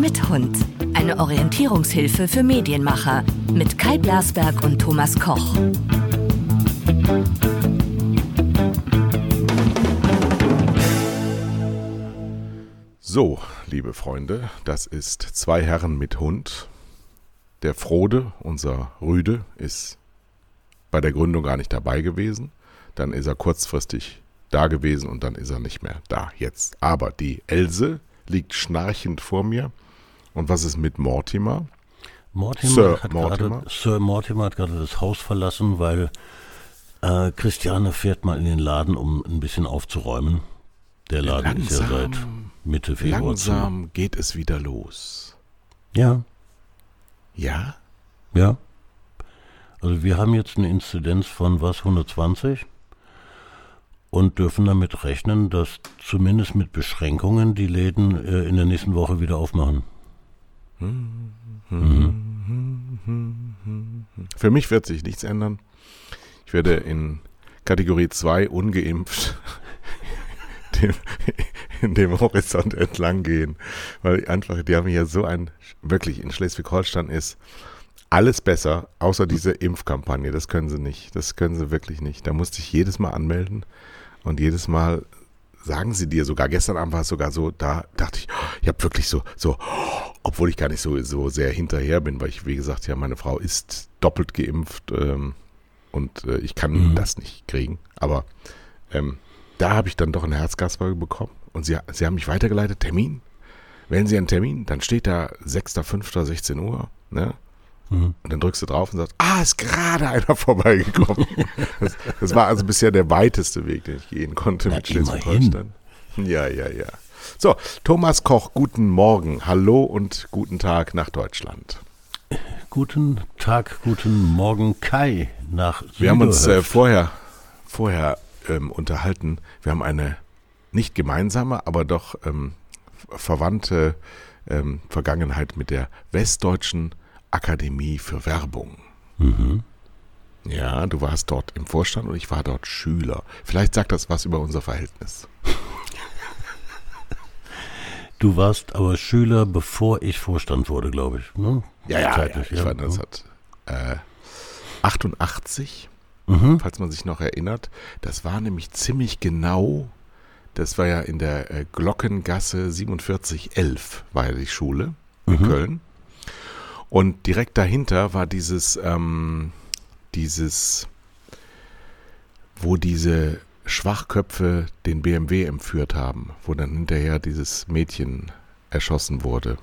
Mit Hund. Eine Orientierungshilfe für Medienmacher mit Kai Blasberg und Thomas Koch. So, liebe Freunde, das ist Zwei Herren mit Hund. Der Frode, unser Rüde, ist bei der Gründung gar nicht dabei gewesen. Dann ist er kurzfristig da gewesen und dann ist er nicht mehr da jetzt. Aber die Else liegt schnarchend vor mir. Und was ist mit Mortimer? Mortimer Sir hat Mortimer. Grade, Sir Mortimer hat gerade das Haus verlassen, weil äh, Christiane fährt mal in den Laden, um ein bisschen aufzuräumen. Der Laden langsam, ist ja seit Mitte Februar Langsam zu. geht es wieder los. Ja. Ja? Ja. Also wir haben jetzt eine Inzidenz von was, 120? Und dürfen damit rechnen, dass zumindest mit Beschränkungen die Läden äh, in der nächsten Woche wieder aufmachen. Mhm. Für mich wird sich nichts ändern. Ich werde in Kategorie 2 ungeimpft in dem Horizont entlang gehen, weil einfach, die haben ja so ein, wirklich in Schleswig-Holstein ist alles besser, außer diese Impfkampagne. Das können sie nicht. Das können sie wirklich nicht. Da musste ich jedes Mal anmelden und jedes Mal sagen sie dir sogar, gestern Abend war es sogar so, da dachte ich, ich habe wirklich so, so, obwohl ich gar nicht so, so sehr hinterher bin, weil ich, wie gesagt, ja, meine Frau ist doppelt geimpft ähm, und äh, ich kann mhm. das nicht kriegen. Aber ähm, da habe ich dann doch eine Herzgasfolge bekommen und sie, sie haben mich weitergeleitet, Termin. Wählen Sie einen Termin, dann steht da 6.5.16 Uhr, ne? Mhm. Und dann drückst du drauf und sagst, ah, ist gerade einer vorbeigekommen. das, das, war also bisher der weiteste Weg, den ich gehen konnte Na, mit Schleswig-Holstein. Ja, ja, ja. So, Thomas Koch, guten Morgen. Hallo und guten Tag nach Deutschland. Guten Tag, guten Morgen, Kai, nach Wir haben uns äh, vorher, vorher ähm, unterhalten. Wir haben eine nicht gemeinsame, aber doch ähm, verwandte ähm, Vergangenheit mit der westdeutschen Akademie für Werbung. Mhm. Ja, du warst dort im Vorstand und ich war dort Schüler. Vielleicht sagt das was über unser Verhältnis. Du warst aber Schüler, bevor ich Vorstand wurde, glaube ich. Ne? Ja, ja, ja, ich war 1988, äh, mhm. falls man sich noch erinnert. Das war nämlich ziemlich genau, das war ja in der äh, Glockengasse 4711, war ja die Schule in mhm. Köln. Und direkt dahinter war dieses, ähm, dieses, wo diese Schwachköpfe den BMW entführt haben, wo dann hinterher dieses Mädchen erschossen wurde.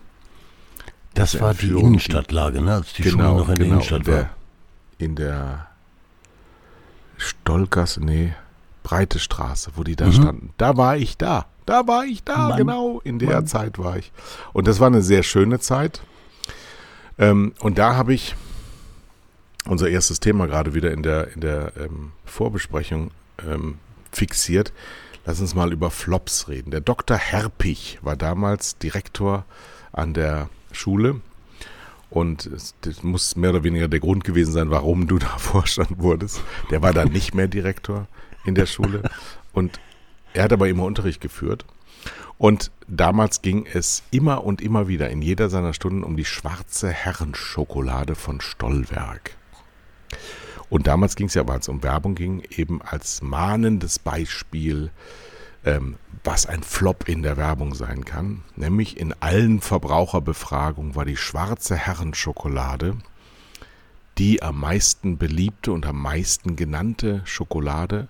Das war die Innenstadtlage, ne? als die genau, Schule noch in genau, der Innenstadt in der, war. In der Stollgasse, nee, Breite Straße, wo die da mhm. standen. Da war ich da. Da war ich da, Mann. genau. In der Mann. Zeit war ich. Und das war eine sehr schöne Zeit. Ähm, und da habe ich unser erstes Thema gerade wieder in der, in der ähm, Vorbesprechung ähm, fixiert. Lass uns mal über Flops reden. Der Dr. Herpich war damals Direktor an der Schule. Und das muss mehr oder weniger der Grund gewesen sein, warum du da Vorstand wurdest. Der war dann nicht mehr Direktor in der Schule. Und er hat aber immer Unterricht geführt. Und damals ging es immer und immer wieder in jeder seiner Stunden um die schwarze Herrenschokolade von Stollwerk. Und damals ging es ja, weil es um Werbung ging, eben als mahnendes Beispiel, ähm, was ein Flop in der Werbung sein kann. Nämlich in allen Verbraucherbefragungen war die schwarze Herrenschokolade die am meisten beliebte und am meisten genannte Schokolade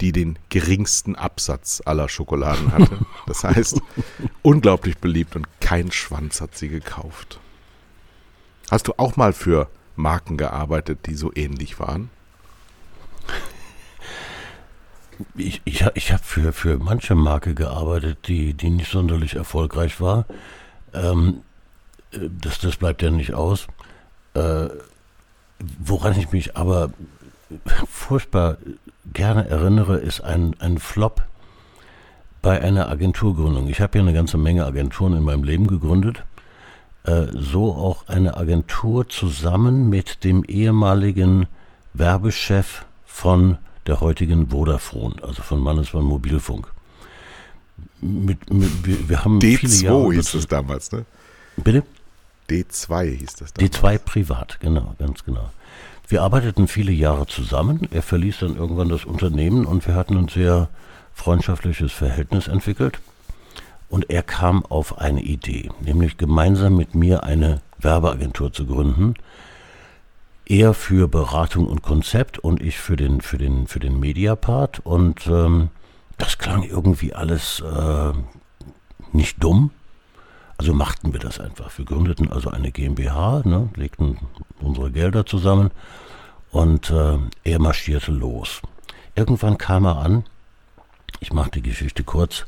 die den geringsten Absatz aller Schokoladen hatte. Das heißt, unglaublich beliebt und kein Schwanz hat sie gekauft. Hast du auch mal für Marken gearbeitet, die so ähnlich waren? Ich, ich, ich habe für, für manche Marke gearbeitet, die, die nicht sonderlich erfolgreich war. Ähm, das, das bleibt ja nicht aus. Äh, woran ich mich aber furchtbar gerne erinnere, ist ein, ein Flop bei einer Agenturgründung. Ich habe ja eine ganze Menge Agenturen in meinem Leben gegründet. Äh, so auch eine Agentur zusammen mit dem ehemaligen Werbechef von der heutigen Vodafone, also von Mannesmann Mobilfunk. mit, mit, wir, wir haben D2 hieß es damals, ne? Bitte? D2 hieß das damals. D2 privat, genau, ganz genau. Wir arbeiteten viele Jahre zusammen. Er verließ dann irgendwann das Unternehmen und wir hatten ein sehr freundschaftliches Verhältnis entwickelt. Und er kam auf eine Idee, nämlich gemeinsam mit mir eine Werbeagentur zu gründen. Er für Beratung und Konzept und ich für den, für den, für den Mediapart. Und ähm, das klang irgendwie alles äh, nicht dumm. Also machten wir das einfach. Wir gründeten also eine GmbH, ne, legten unsere Gelder zusammen und äh, er marschierte los. Irgendwann kam er an, ich mache die Geschichte kurz,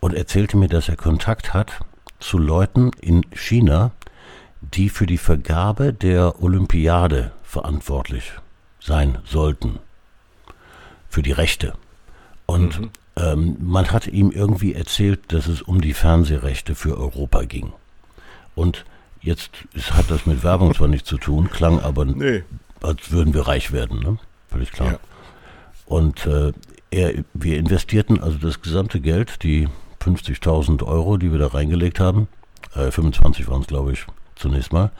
und erzählte mir, dass er Kontakt hat zu Leuten in China, die für die Vergabe der Olympiade verantwortlich sein sollten. Für die Rechte. Und mhm. Ähm, man hat ihm irgendwie erzählt, dass es um die Fernsehrechte für Europa ging. Und jetzt ist, hat das mit Werbung zwar nichts zu tun, klang aber, nee. als würden wir reich werden, ne? Völlig klar. Ja. Und äh, er, wir investierten also das gesamte Geld, die 50.000 Euro, die wir da reingelegt haben, äh, 25 waren es, glaube ich, zunächst mal,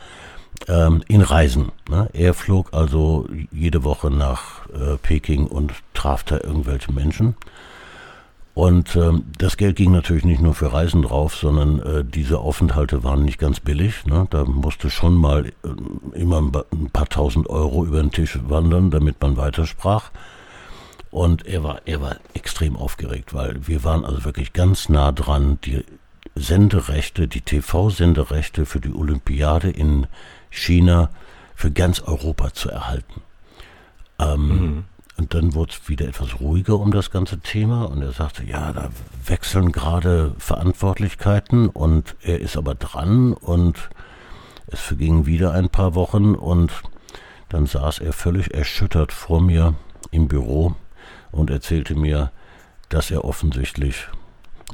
ähm, in Reisen. Ne? Er flog also jede Woche nach äh, Peking und traf da irgendwelche Menschen. Und ähm, das Geld ging natürlich nicht nur für Reisen drauf, sondern äh, diese Aufenthalte waren nicht ganz billig. Ne? Da musste schon mal äh, immer ein paar tausend Euro über den Tisch wandern, damit man weitersprach. Und er war, er war extrem aufgeregt, weil wir waren also wirklich ganz nah dran, die Senderechte, die TV-Senderechte für die Olympiade in China für ganz Europa zu erhalten. Ähm, mhm. Und dann wurde es wieder etwas ruhiger um das ganze Thema und er sagte, ja, da wechseln gerade Verantwortlichkeiten und er ist aber dran und es vergingen wieder ein paar Wochen und dann saß er völlig erschüttert vor mir im Büro und erzählte mir, dass er offensichtlich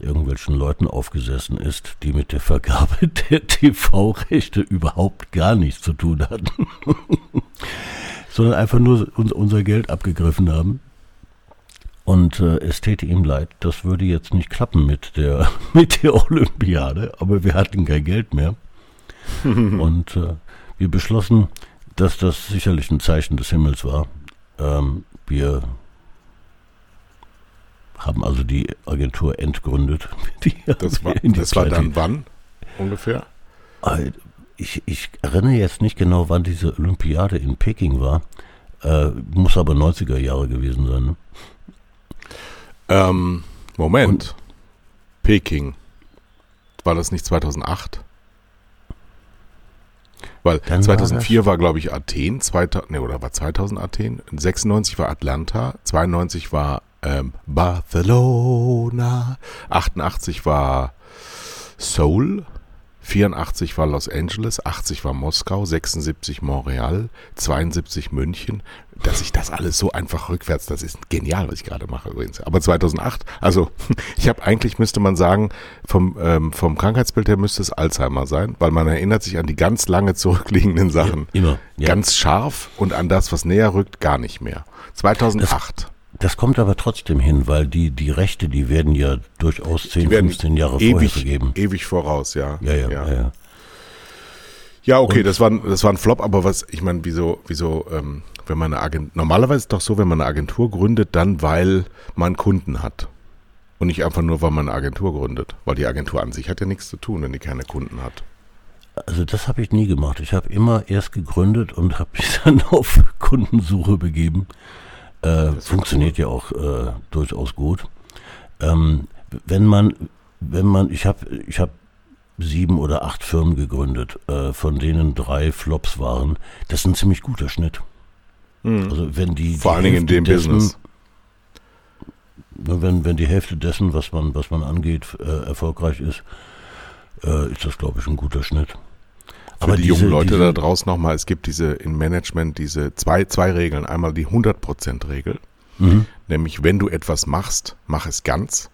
irgendwelchen Leuten aufgesessen ist, die mit der Vergabe der TV-Rechte überhaupt gar nichts zu tun hatten, sondern einfach nur unser Geld abgegriffen haben. Und äh, es täte ihm leid, das würde jetzt nicht klappen mit der, mit der Olympiade, aber wir hatten kein Geld mehr. Und äh, wir beschlossen, dass das sicherlich ein Zeichen des Himmels war. Ähm, wir haben also die Agentur entgründet. Die das war, das war dann wann ungefähr? Ich, ich, erinnere jetzt nicht genau, wann diese Olympiade in Peking war. Äh, muss aber 90er Jahre gewesen sein. Ne? Ähm, Moment. Und, Peking. War das nicht 2008? Weil 2004 war, war glaube ich, Athen, 2000, ne, oder war 2000 Athen? 96 war Atlanta, 92 war ähm, Barcelona, 88 war Seoul, 84 war Los Angeles, 80 war Moskau, 76 Montreal, 72 München. Dass ich das alles so einfach rückwärts, das ist genial, was ich gerade mache übrigens. Aber 2008, also ich habe eigentlich, müsste man sagen, vom, ähm, vom Krankheitsbild her müsste es Alzheimer sein, weil man erinnert sich an die ganz lange zurückliegenden Sachen. Ja, immer. Ja. Ganz scharf und an das, was näher rückt, gar nicht mehr. 2008. Das das kommt aber trotzdem hin, weil die, die Rechte, die werden ja durchaus 10, 15 Jahre ewig, vorher vergeben. Ewig voraus, ja. Ja, ja, ja. Ja, ja okay, das war, das war ein Flop, aber was, ich meine, wieso, wieso, ähm, wenn man eine Agentur, normalerweise ist es doch so, wenn man eine Agentur gründet, dann weil man Kunden hat. Und nicht einfach nur, weil man eine Agentur gründet. Weil die Agentur an sich hat ja nichts zu tun, wenn die keine Kunden hat. Also das habe ich nie gemacht. Ich habe immer erst gegründet und habe mich dann auf Kundensuche begeben. Äh, funktioniert cool. ja auch äh, durchaus gut. Ähm, wenn man, wenn man, ich habe, ich habe sieben oder acht Firmen gegründet, äh, von denen drei Flops waren. Das ist ein ziemlich guter Schnitt. Mhm. Also wenn die vor allen Dingen in dem dessen, Business. Wenn, wenn die Hälfte dessen, was man, was man angeht, äh, erfolgreich ist, äh, ist das, glaube ich, ein guter Schnitt. Für Aber die diese, jungen Leute diese, da draußen nochmal, es gibt diese im Management diese zwei, zwei Regeln. Einmal die 100%-Regel, mhm. nämlich wenn du etwas machst, mach es ganz.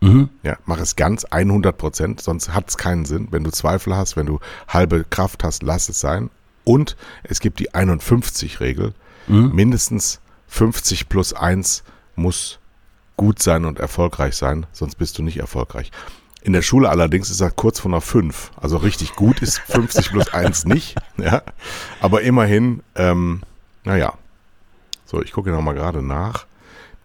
Mhm. Ja, mach es ganz 100 Prozent, sonst hat es keinen Sinn. Wenn du Zweifel hast, wenn du halbe Kraft hast, lass es sein. Und es gibt die 51-Regel. Mhm. Mindestens 50 plus 1 muss gut sein und erfolgreich sein, sonst bist du nicht erfolgreich. In der Schule allerdings ist er kurz vor einer 5. Also richtig gut ist 50 plus 1 nicht. Ja. Aber immerhin, ähm, naja. So, ich gucke nochmal gerade nach.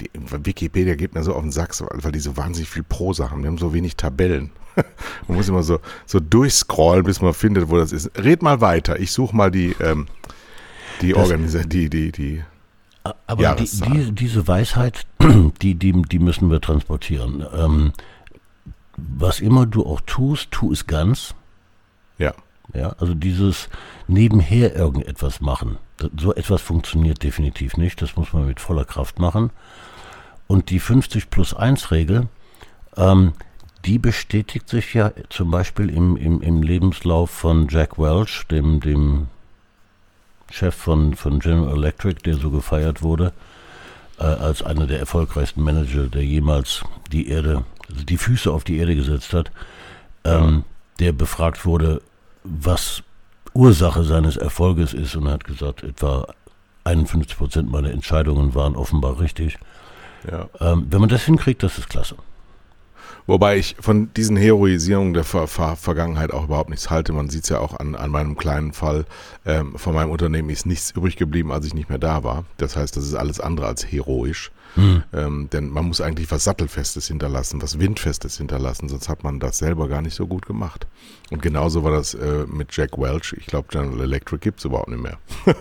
Die, Wikipedia geht mir so auf den Sack, weil die so wahnsinnig viel Prosa haben. Die haben so wenig Tabellen. man muss immer so, so durchscrollen, bis man findet, wo das ist. Red mal weiter. Ich suche mal die, ähm, die Organisation, die, die, die. Aber die, die, diese Weisheit, die, die, die müssen wir transportieren. Ähm, was immer du auch tust, tu es ganz. Ja. Ja, also dieses nebenher irgendetwas machen, so etwas funktioniert definitiv nicht. Das muss man mit voller Kraft machen. Und die 50 plus 1 Regel, ähm, die bestätigt sich ja zum Beispiel im, im, im Lebenslauf von Jack Welch, dem, dem Chef von, von General Electric, der so gefeiert wurde, äh, als einer der erfolgreichsten Manager, der jemals die Erde die Füße auf die Erde gesetzt hat, ähm, der befragt wurde, was Ursache seines Erfolges ist und er hat gesagt, etwa 51 Prozent meiner Entscheidungen waren offenbar richtig. Ja. Ähm, wenn man das hinkriegt, das ist klasse. Wobei ich von diesen Heroisierungen der Ver Ver Vergangenheit auch überhaupt nichts halte. Man sieht es ja auch an, an meinem kleinen Fall. Ähm, von meinem Unternehmen ist nichts übrig geblieben, als ich nicht mehr da war. Das heißt, das ist alles andere als heroisch. Hm. Ähm, denn man muss eigentlich was Sattelfestes hinterlassen, was Windfestes hinterlassen, sonst hat man das selber gar nicht so gut gemacht. Und genauso war das äh, mit Jack Welch. Ich glaube, General Electric gibt es überhaupt nicht mehr.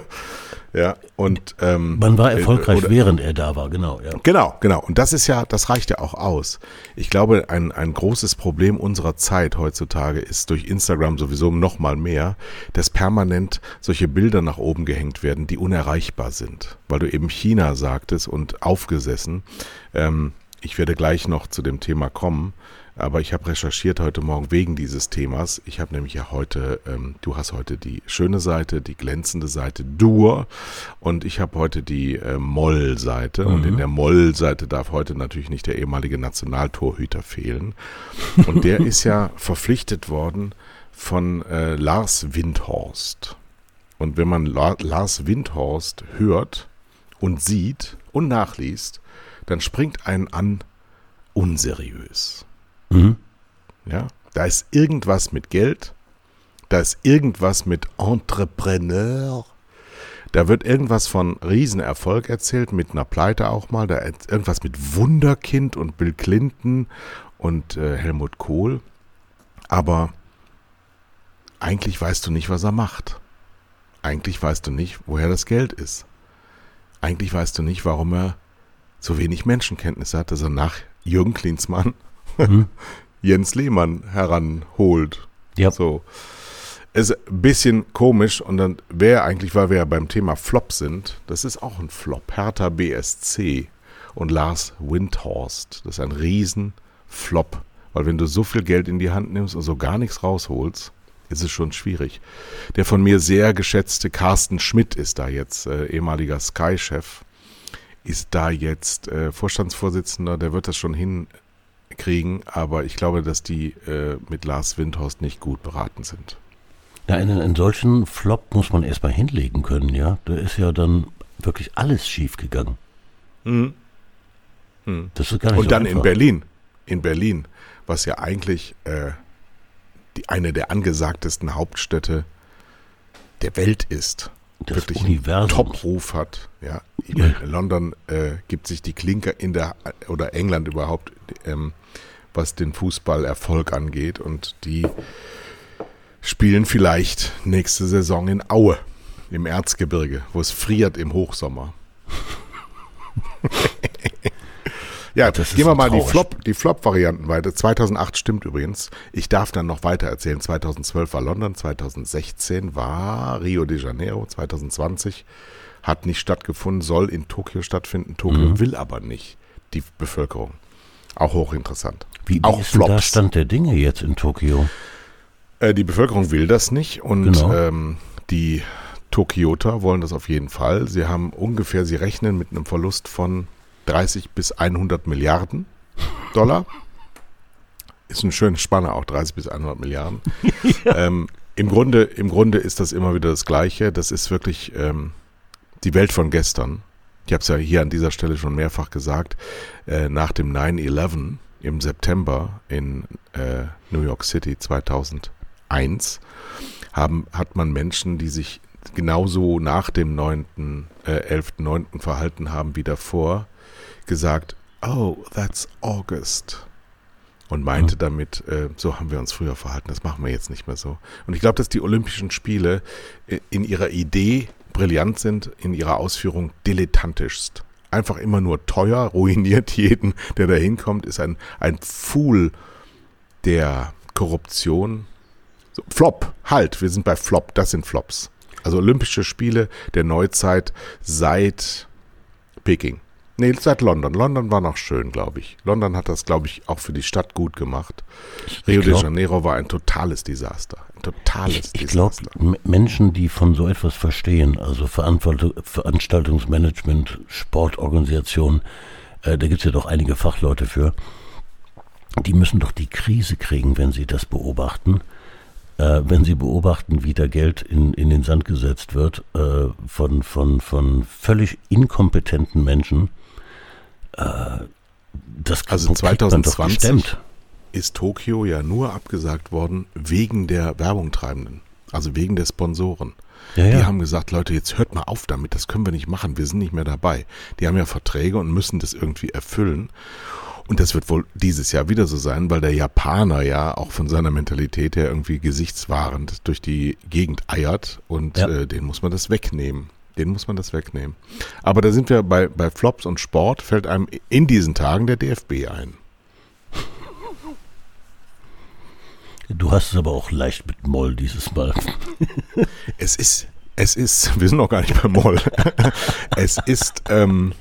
ja, und ähm, man war erfolgreich, äh, während er da war, genau. Ja. Genau, genau. Und das ist ja, das reicht ja auch aus. Ich glaube, ein, ein großes Problem unserer Zeit heutzutage ist durch Instagram sowieso noch mal mehr, dass permanent solche Bilder nach oben gehängt werden, die unerreichbar sind. Weil du eben China sagtest und aufgesetzt gesessen. Ähm, ich werde gleich noch zu dem Thema kommen, aber ich habe recherchiert heute Morgen wegen dieses Themas. Ich habe nämlich ja heute, ähm, du hast heute die schöne Seite, die glänzende Seite Dur und ich habe heute die äh, Moll-Seite mhm. und in der Moll-Seite darf heute natürlich nicht der ehemalige Nationaltorhüter fehlen. Und der ist ja verpflichtet worden von äh, Lars Windhorst. Und wenn man La Lars Windhorst hört und sieht, und nachliest, dann springt einen an unseriös. Mhm. Ja, da ist irgendwas mit Geld, da ist irgendwas mit Entrepreneur, da wird irgendwas von Riesenerfolg erzählt, mit einer Pleite auch mal, da irgendwas mit Wunderkind und Bill Clinton und äh, Helmut Kohl. Aber eigentlich weißt du nicht, was er macht. Eigentlich weißt du nicht, woher das Geld ist eigentlich weißt du nicht, warum er so wenig Menschenkenntnis hat, dass er nach Jürgen Klinsmann mhm. Jens Lehmann heranholt. Ja. So. Ist ein bisschen komisch und dann wäre eigentlich, weil wir ja beim Thema Flop sind, das ist auch ein Flop. Hertha BSC und Lars Windhorst. Das ist ein Riesenflop. Weil wenn du so viel Geld in die Hand nimmst und so gar nichts rausholst, ist es schon schwierig. Der von mir sehr geschätzte Carsten Schmidt ist da jetzt, äh, ehemaliger Sky-Chef, ist da jetzt äh, Vorstandsvorsitzender, der wird das schon hinkriegen, aber ich glaube, dass die äh, mit Lars Windhorst nicht gut beraten sind. Ja, einen, einen solchen Flop muss man erstmal hinlegen können, ja. Da ist ja dann wirklich alles schief gegangen. Mhm. Mhm. Das ist gar nicht Und so dann einfach. in Berlin, in Berlin, was ja eigentlich äh, die, eine der angesagtesten Hauptstädte der Welt ist. Das wirklich Universums. einen Top-Ruf hat. Ja, Ja. London äh, gibt sich die Klinker in der oder England überhaupt, ähm, was den Fußballerfolg angeht und die spielen vielleicht nächste Saison in Aue im Erzgebirge, wo es friert im Hochsommer. ja, Das gehen wir so mal die traurig. Flop, die Flop-Varianten weiter. 2008 stimmt übrigens. Ich darf dann noch weiter erzählen. 2012 war London, 2016 war Rio de Janeiro, 2020 hat nicht stattgefunden, soll in Tokio stattfinden. Tokio Mhm. will aber nicht. Die Bevölkerung. Auch hochinteressant. Wie, auch ist Flops. Stand der Dinge jetzt in Tokio? Äh, die Bevölkerung will das nicht und Genau. ähm, die Tokioter wollen das auf jeden Fall. Sie haben ungefähr, sie rechnen mit einem Verlust von 30 bis 100 Milliarden Dollar. Ist eine schöne Spanne auch, 30 bis 100 Milliarden. ähm, im, Grunde, Im Grunde ist das immer wieder das Gleiche. Das ist wirklich ähm, die Welt von gestern. Ich habe es ja hier an dieser Stelle schon mehrfach gesagt, äh, nach dem 9-11 im September in äh, New York City 2001 haben, hat man Menschen, die sich genauso nach dem 9., äh, 11.9. verhalten haben wie davor, gesagt, oh, that's August. Und meinte mhm. damit, äh, so haben wir uns früher verhalten, das machen wir jetzt nicht mehr so. Und ich glaube, dass die Olympischen Spiele äh, in ihrer Idee brillant sind, in ihrer Ausführung dilettantischst. Einfach immer nur teuer, ruiniert jeden, der da hinkommt, ist ein, ein Fool der Korruption. So, Flop, halt, wir sind bei Flop, das sind Flops. Also Olympische Spiele der Neuzeit seit Peking. Nee, seit London. London war noch schön, glaube ich. London hat das, glaube ich, auch für die Stadt gut gemacht. Rio glaub, de Janeiro war ein totales Desaster. Ein totales ich, ich Desaster. Ich glaube, Menschen, die von so etwas verstehen, also Veranstaltungsmanagement, Sportorganisation, äh, da gibt es ja doch einige Fachleute für, die müssen doch die Krise kriegen, wenn sie das beobachten. Äh, wenn sie beobachten, wie da Geld in, in den Sand gesetzt wird äh, von, von, von völlig inkompetenten Menschen, das also 2020 ist Tokio ja nur abgesagt worden wegen der Werbungtreibenden, also wegen der Sponsoren. Ja, ja. Die haben gesagt, Leute, jetzt hört mal auf damit, das können wir nicht machen, wir sind nicht mehr dabei. Die haben ja Verträge und müssen das irgendwie erfüllen. Und das wird wohl dieses Jahr wieder so sein, weil der Japaner ja auch von seiner Mentalität her irgendwie gesichtswahrend durch die Gegend eiert und ja. äh, den muss man das wegnehmen. Den muss man das wegnehmen. Aber da sind wir bei, bei Flops und Sport, fällt einem in diesen Tagen der DFB ein. Du hast es aber auch leicht mit Moll dieses Mal. es ist, es ist, wir sind noch gar nicht bei Moll. es ist ähm,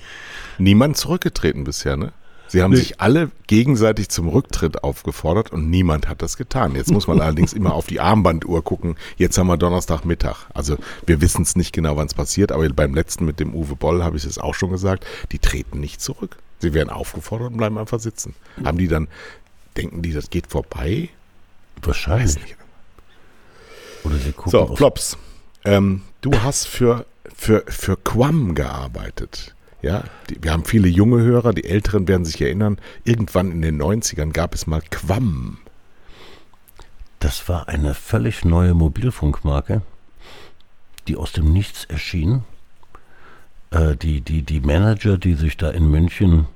niemand zurückgetreten bisher, ne? Sie haben nee. sich alle gegenseitig zum Rücktritt aufgefordert und niemand hat das getan. Jetzt muss man allerdings immer auf die Armbanduhr gucken. Jetzt haben wir Donnerstagmittag. Also wir wissen es nicht genau, wann es passiert, aber beim letzten mit dem Uwe Boll habe ich es auch schon gesagt, die treten nicht zurück. Sie werden aufgefordert und bleiben einfach sitzen. Haben die dann, denken die, das geht vorbei? Wahrscheinlich. Oder sie gucken. So, Flops. Ähm, du hast für, für, für Quam gearbeitet. Ja, die, wir haben viele junge Hörer, die Älteren werden sich erinnern, irgendwann in den 90ern gab es mal Quam. Das war eine völlig neue Mobilfunkmarke, die aus dem Nichts erschien. Äh, die, die, die Manager, die sich da in München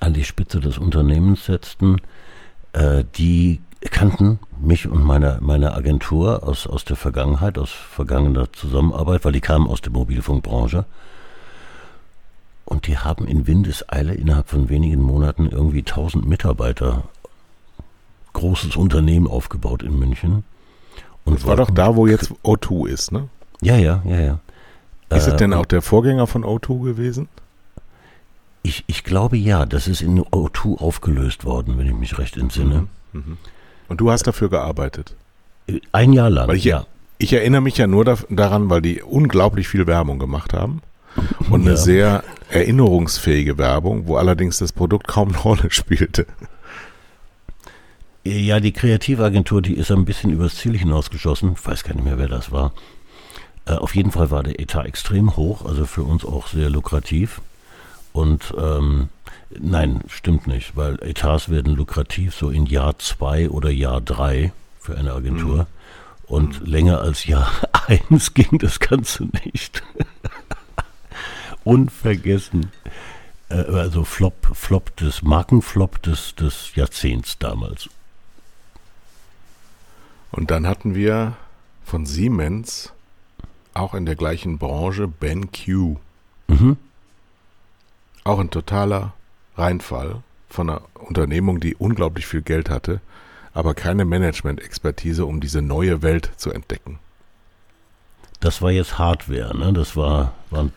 an die Spitze des Unternehmens setzten, äh, die kannten mich und meine, meine Agentur aus, aus der Vergangenheit, aus vergangener Zusammenarbeit, weil die kamen aus der Mobilfunkbranche. Und die haben in Windeseile innerhalb von wenigen Monaten irgendwie 1000 Mitarbeiter, großes Unternehmen aufgebaut in München. Und das war doch da, wo jetzt O2 ist, ne? Ja, ja, ja, ja. Ist es äh, denn auch der Vorgänger von O2 gewesen? Ich, ich glaube ja, das ist in O2 aufgelöst worden, wenn ich mich recht entsinne. Mhm, mhm. Und du hast dafür gearbeitet? Ein Jahr lang, ich, ja. Ich erinnere mich ja nur daran, weil die unglaublich viel Werbung gemacht haben und eine ja. sehr erinnerungsfähige Werbung, wo allerdings das Produkt kaum eine Rolle spielte. Ja, die Kreativagentur, die ist ein bisschen übers Ziel hinausgeschossen. Ich weiß gar nicht mehr, wer das war. Äh, auf jeden Fall war der Etat extrem hoch, also für uns auch sehr lukrativ. Und ähm, nein, stimmt nicht, weil Etats werden lukrativ so in Jahr zwei oder Jahr drei für eine Agentur. Mhm. Und mhm. länger als Jahr eins ging das Ganze nicht unvergessen. Äh, also Flop, Flop des Markenflop des, des Jahrzehnts damals. Und dann hatten wir von Siemens auch in der gleichen Branche Ben Q. Mhm. Auch ein totaler Reinfall von einer Unternehmung, die unglaublich viel Geld hatte, aber keine Management-Expertise, um diese neue Welt zu entdecken. Das war jetzt Hardware, ne? Das war, waren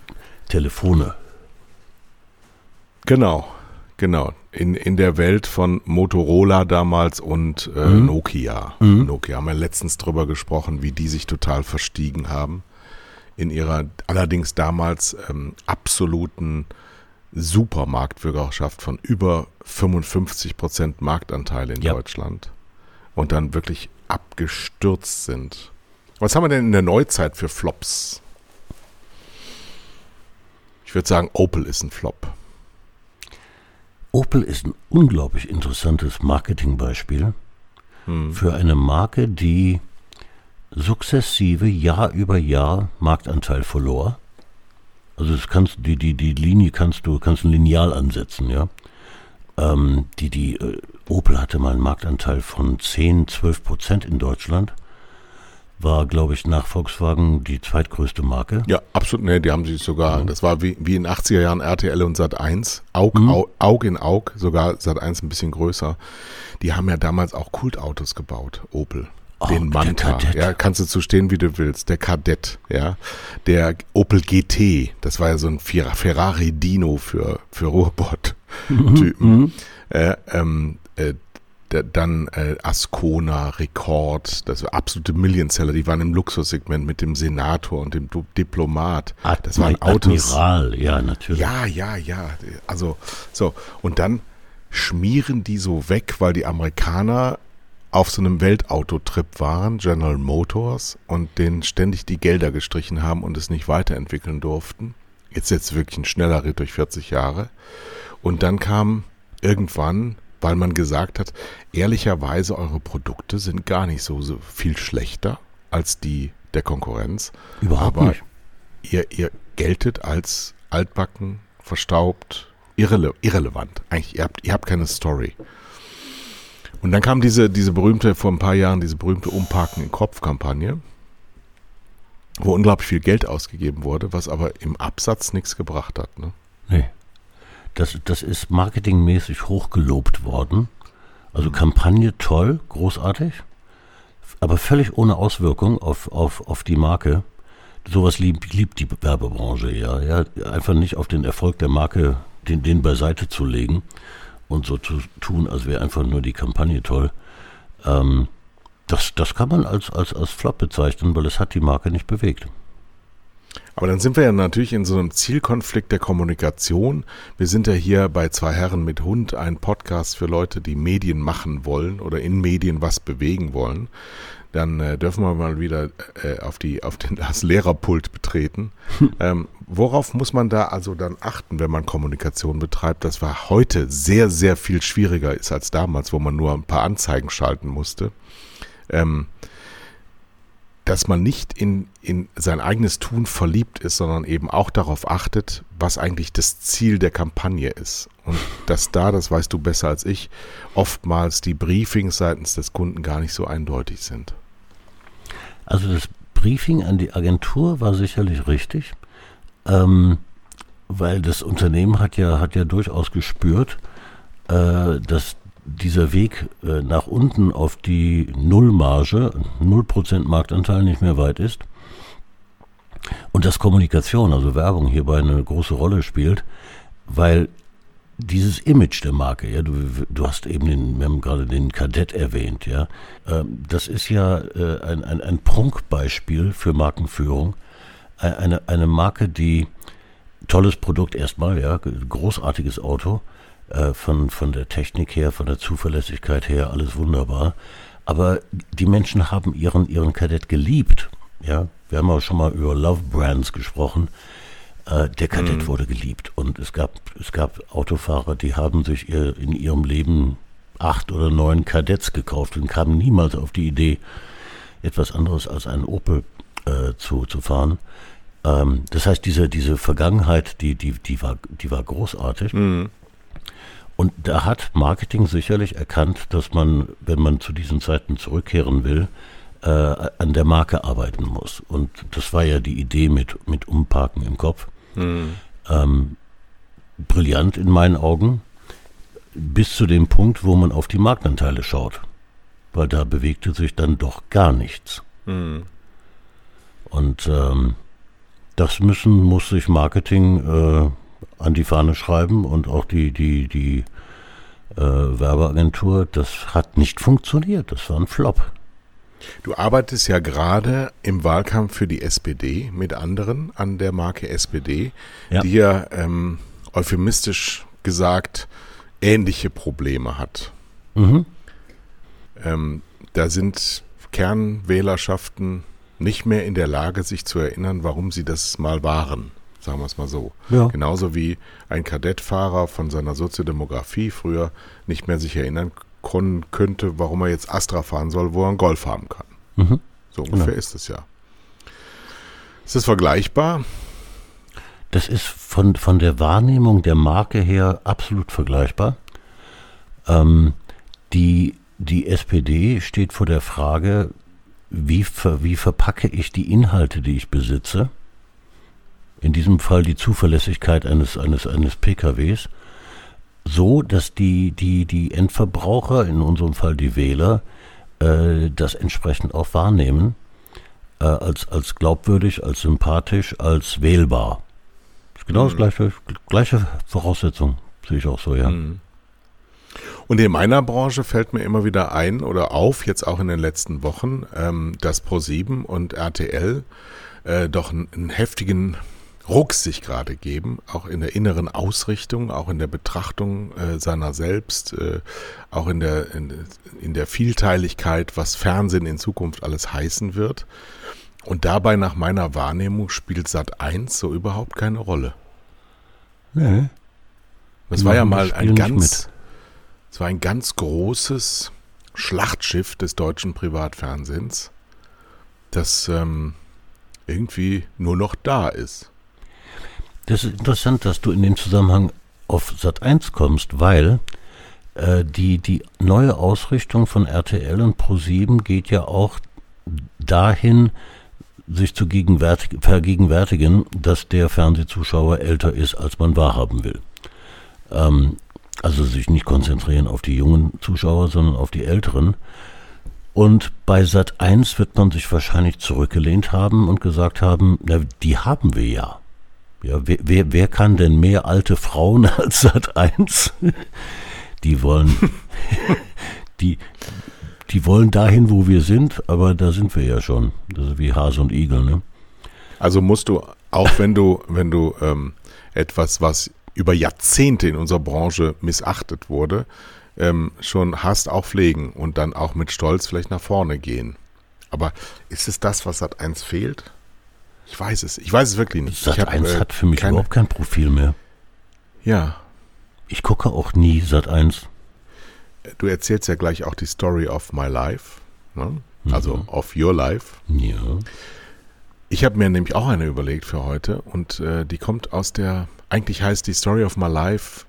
Telefone. Genau, genau. In, in der Welt von Motorola damals und äh, mhm. Nokia. Mhm. Nokia haben wir letztens drüber gesprochen, wie die sich total verstiegen haben. In ihrer allerdings damals ähm, absoluten Supermarktbürgerschaft von über 55 Prozent Marktanteil in ja. Deutschland. Und dann wirklich abgestürzt sind. Was haben wir denn in der Neuzeit für Flops? Ich würde sagen, Opel ist ein Flop. Opel ist ein unglaublich interessantes Marketingbeispiel hm. für eine Marke, die sukzessive Jahr über Jahr Marktanteil verlor. Also das kannst die die die Linie kannst du kannst ein Lineal ansetzen, ja. Ähm, die die äh, Opel hatte mal einen Marktanteil von 10, 12 Prozent in Deutschland war, glaube ich, nach Volkswagen die zweitgrößte Marke. Ja, absolut. Ne, die haben sich sogar, mhm. das war wie, wie in 80er Jahren RTL und Sat 1, Aug, mhm. Aug, Aug, in Aug, sogar Sat 1 ein bisschen größer. Die haben ja damals auch Kultautos gebaut, Opel. Oh, den Manta, ja, kannst du zu stehen, wie du willst. Der Kadett, ja, der Opel GT, das war ja so ein Ferrari Dino für für Ruhrpott-Typen. Mhm. Äh, ähm, äh, dann äh, Ascona, Rekord, das war absolute Millionseller, die waren im Luxussegment mit dem Senator und dem Diplomat. Das waren Autos. Admiral, ja, natürlich. Ja, ja, ja. Also, so. Und dann schmieren die so weg, weil die Amerikaner auf so einem Weltautotrip waren, General Motors, und denen ständig die Gelder gestrichen haben und es nicht weiterentwickeln durften. Jetzt jetzt wirklich ein schneller Ritt durch 40 Jahre. Und dann kam irgendwann weil man gesagt hat, ehrlicherweise eure Produkte sind gar nicht so, so viel schlechter als die der Konkurrenz. Überhaupt aber nicht. Ihr, ihr geltet als altbacken, verstaubt, irrele irrelevant. Eigentlich, ihr habt, ihr habt keine Story. Und dann kam diese, diese berühmte, vor ein paar Jahren, diese berühmte Umparken in Kopf-Kampagne, wo unglaublich viel Geld ausgegeben wurde, was aber im Absatz nichts gebracht hat. Ne? Nee. Das, das ist marketingmäßig hochgelobt worden. Also Kampagne toll, großartig, aber völlig ohne Auswirkung auf, auf, auf die Marke. Sowas liebt, liebt die Werbebranche, ja, ja. Einfach nicht auf den Erfolg der Marke, den, den beiseite zu legen und so zu tun, als wäre einfach nur die Kampagne toll. Ähm, das, das kann man als, als, als Flop bezeichnen, weil es hat die Marke nicht bewegt. Aber dann sind wir ja natürlich in so einem Zielkonflikt der Kommunikation. Wir sind ja hier bei zwei Herren mit Hund, ein Podcast für Leute, die Medien machen wollen oder in Medien was bewegen wollen. Dann äh, dürfen wir mal wieder äh, auf, die, auf den, das Lehrerpult betreten. Ähm, worauf muss man da also dann achten, wenn man Kommunikation betreibt? Das war heute sehr, sehr viel schwieriger ist als damals, wo man nur ein paar Anzeigen schalten musste. Ähm, dass man nicht in, in sein eigenes Tun verliebt ist, sondern eben auch darauf achtet, was eigentlich das Ziel der Kampagne ist. Und dass da, das weißt du besser als ich, oftmals die Briefings seitens des Kunden gar nicht so eindeutig sind. Also das Briefing an die Agentur war sicherlich richtig, ähm, weil das Unternehmen hat ja, hat ja durchaus gespürt, äh, dass dieser Weg äh, nach unten auf die Nullmarge, 0% Marktanteil nicht mehr weit ist und dass Kommunikation, also Werbung hierbei eine große Rolle spielt, weil dieses Image der Marke, ja, du, du hast eben den, wir haben gerade den Kadett erwähnt, ja, äh, das ist ja äh, ein, ein, ein Prunkbeispiel für Markenführung. Eine, eine Marke, die tolles Produkt erstmal, ja, großartiges Auto, äh, von, von der Technik her, von der Zuverlässigkeit her, alles wunderbar. Aber die Menschen haben ihren, ihren Kadett geliebt. Ja, wir haben auch schon mal über Love Brands gesprochen. Äh, der Kadett mhm. wurde geliebt und es gab, es gab Autofahrer, die haben sich ihr, in ihrem Leben acht oder neun Kadetts gekauft und kamen niemals auf die Idee, etwas anderes als einen Opel äh, zu, zu fahren. Ähm, das heißt, diese, diese Vergangenheit, die, die, die, war, die war großartig. Mhm. Und da hat Marketing sicherlich erkannt, dass man, wenn man zu diesen Zeiten zurückkehren will, äh, an der Marke arbeiten muss. Und das war ja die Idee mit, mit Umparken im Kopf. Mhm. Ähm, brillant in meinen Augen, bis zu dem Punkt, wo man auf die Marktanteile schaut. Weil da bewegte sich dann doch gar nichts. Mhm. Und ähm, das müssen, muss sich Marketing äh, an die Fahne schreiben und auch die, die, die äh, Werbeagentur, das hat nicht funktioniert. Das war ein Flop. Du arbeitest ja gerade im Wahlkampf für die SPD mit anderen an der Marke SPD, ja. die ja ähm, euphemistisch gesagt ähnliche Probleme hat. Mhm. Ähm, da sind Kernwählerschaften nicht mehr in der Lage, sich zu erinnern, warum sie das mal waren. Sagen wir es mal so. Ja. Genauso wie ein Kadettfahrer von seiner Soziodemografie früher nicht mehr sich erinnern könnte, warum er jetzt Astra fahren soll, wo er einen Golf haben kann. Mhm. So ungefähr Genau. ist es ja. Ist es vergleichbar? Das ist von, von der Wahrnehmung der Marke her absolut vergleichbar. Ähm, die, die SPD steht vor der Frage, wie, ver, wie verpacke ich die Inhalte, die ich besitze? In diesem Fall die Zuverlässigkeit eines, eines, eines PKWs, so dass die, die, die Endverbraucher, in unserem Fall die Wähler, äh, das entsprechend auch wahrnehmen, äh, als, als glaubwürdig, als sympathisch, als wählbar. Ist genau das gleiche, gleiche Voraussetzung, sehe ich auch so, ja. Mhm. Und in meiner Branche fällt mir immer wieder ein oder auf, jetzt auch in den letzten Wochen, ähm, dass Pro7 und RTL äh, doch einen heftigen Ruck sich gerade geben, auch in der inneren Ausrichtung, auch in der Betrachtung äh, seiner selbst, äh, auch in der, in, in der Vielteiligkeit, was Fernsehen in Zukunft alles heißen wird. Und dabei nach meiner Wahrnehmung spielt Sat 1 so überhaupt keine Rolle. Nee. Das Die war ja mal ein ganz, es war ein ganz großes Schlachtschiff des deutschen Privatfernsehens, das ähm, irgendwie nur noch da ist. Das ist interessant, dass du in dem Zusammenhang auf Sat 1 kommst, weil äh, die, die neue Ausrichtung von RTL und Pro7 geht ja auch dahin, sich zu gegenwärtig, vergegenwärtigen, dass der Fernsehzuschauer älter ist, als man wahrhaben will. Ähm, also sich nicht konzentrieren auf die jungen Zuschauer, sondern auf die älteren. Und bei Sat 1 wird man sich wahrscheinlich zurückgelehnt haben und gesagt haben, na, die haben wir ja. Ja, wer, wer, wer kann denn mehr alte Frauen als Sat 1? Die wollen, die, die wollen dahin, wo wir sind, aber da sind wir ja schon. Das ist wie Hase und Igel, ne? Also musst du, auch wenn du, wenn du ähm, etwas, was über Jahrzehnte in unserer Branche missachtet wurde, ähm, schon hast, auch pflegen und dann auch mit Stolz vielleicht nach vorne gehen. Aber ist es das, was Sat 1 fehlt? Ich weiß es. Ich weiß es wirklich nicht. Sat ich hab, 1 äh, hat für mich keine- überhaupt kein Profil mehr. Ja, Ich gucke auch nie Sat 1. du erzählst ja gleich auch die Story of my life. Ne? Also Mhm. of your life. Ja. Ich habe mir nämlich auch eine überlegt für heute und äh, die kommt aus der, eigentlich heißt die Story of my life,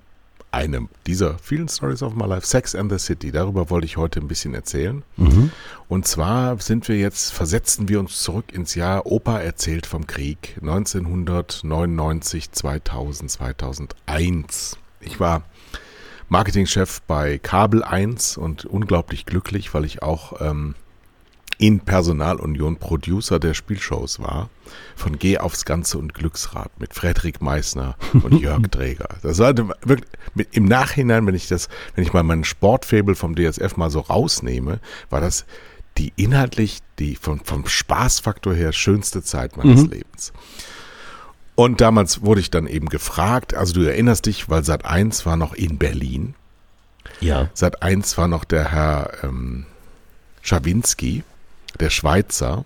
eine dieser vielen Stories of my life, Sex and the City. Darüber wollte ich heute ein bisschen erzählen. Mhm. Und zwar sind wir jetzt, versetzen wir uns zurück ins Jahr Opa erzählt vom Krieg 1999, 2000, 2001. Ich war Marketingchef bei Kabel 1 und unglaublich glücklich, weil ich auch ähm, in Personalunion Producer der Spielshows war. Von Geh aufs Ganze und Glücksrad mit Frederik Meissner und Jörg Träger. Das sollte wirklich im Nachhinein, wenn ich das, wenn ich mal meinen Sportfabel vom DSF mal so rausnehme, war das die inhaltlich, die vom, vom Spaßfaktor her schönste Zeit meines Mhm. Lebens. Und damals wurde ich dann eben gefragt, also du erinnerst dich, weil Sat 1 war noch in Berlin. Ja. Sat 1 war noch der Herr ähm, Schawinski, der Schweizer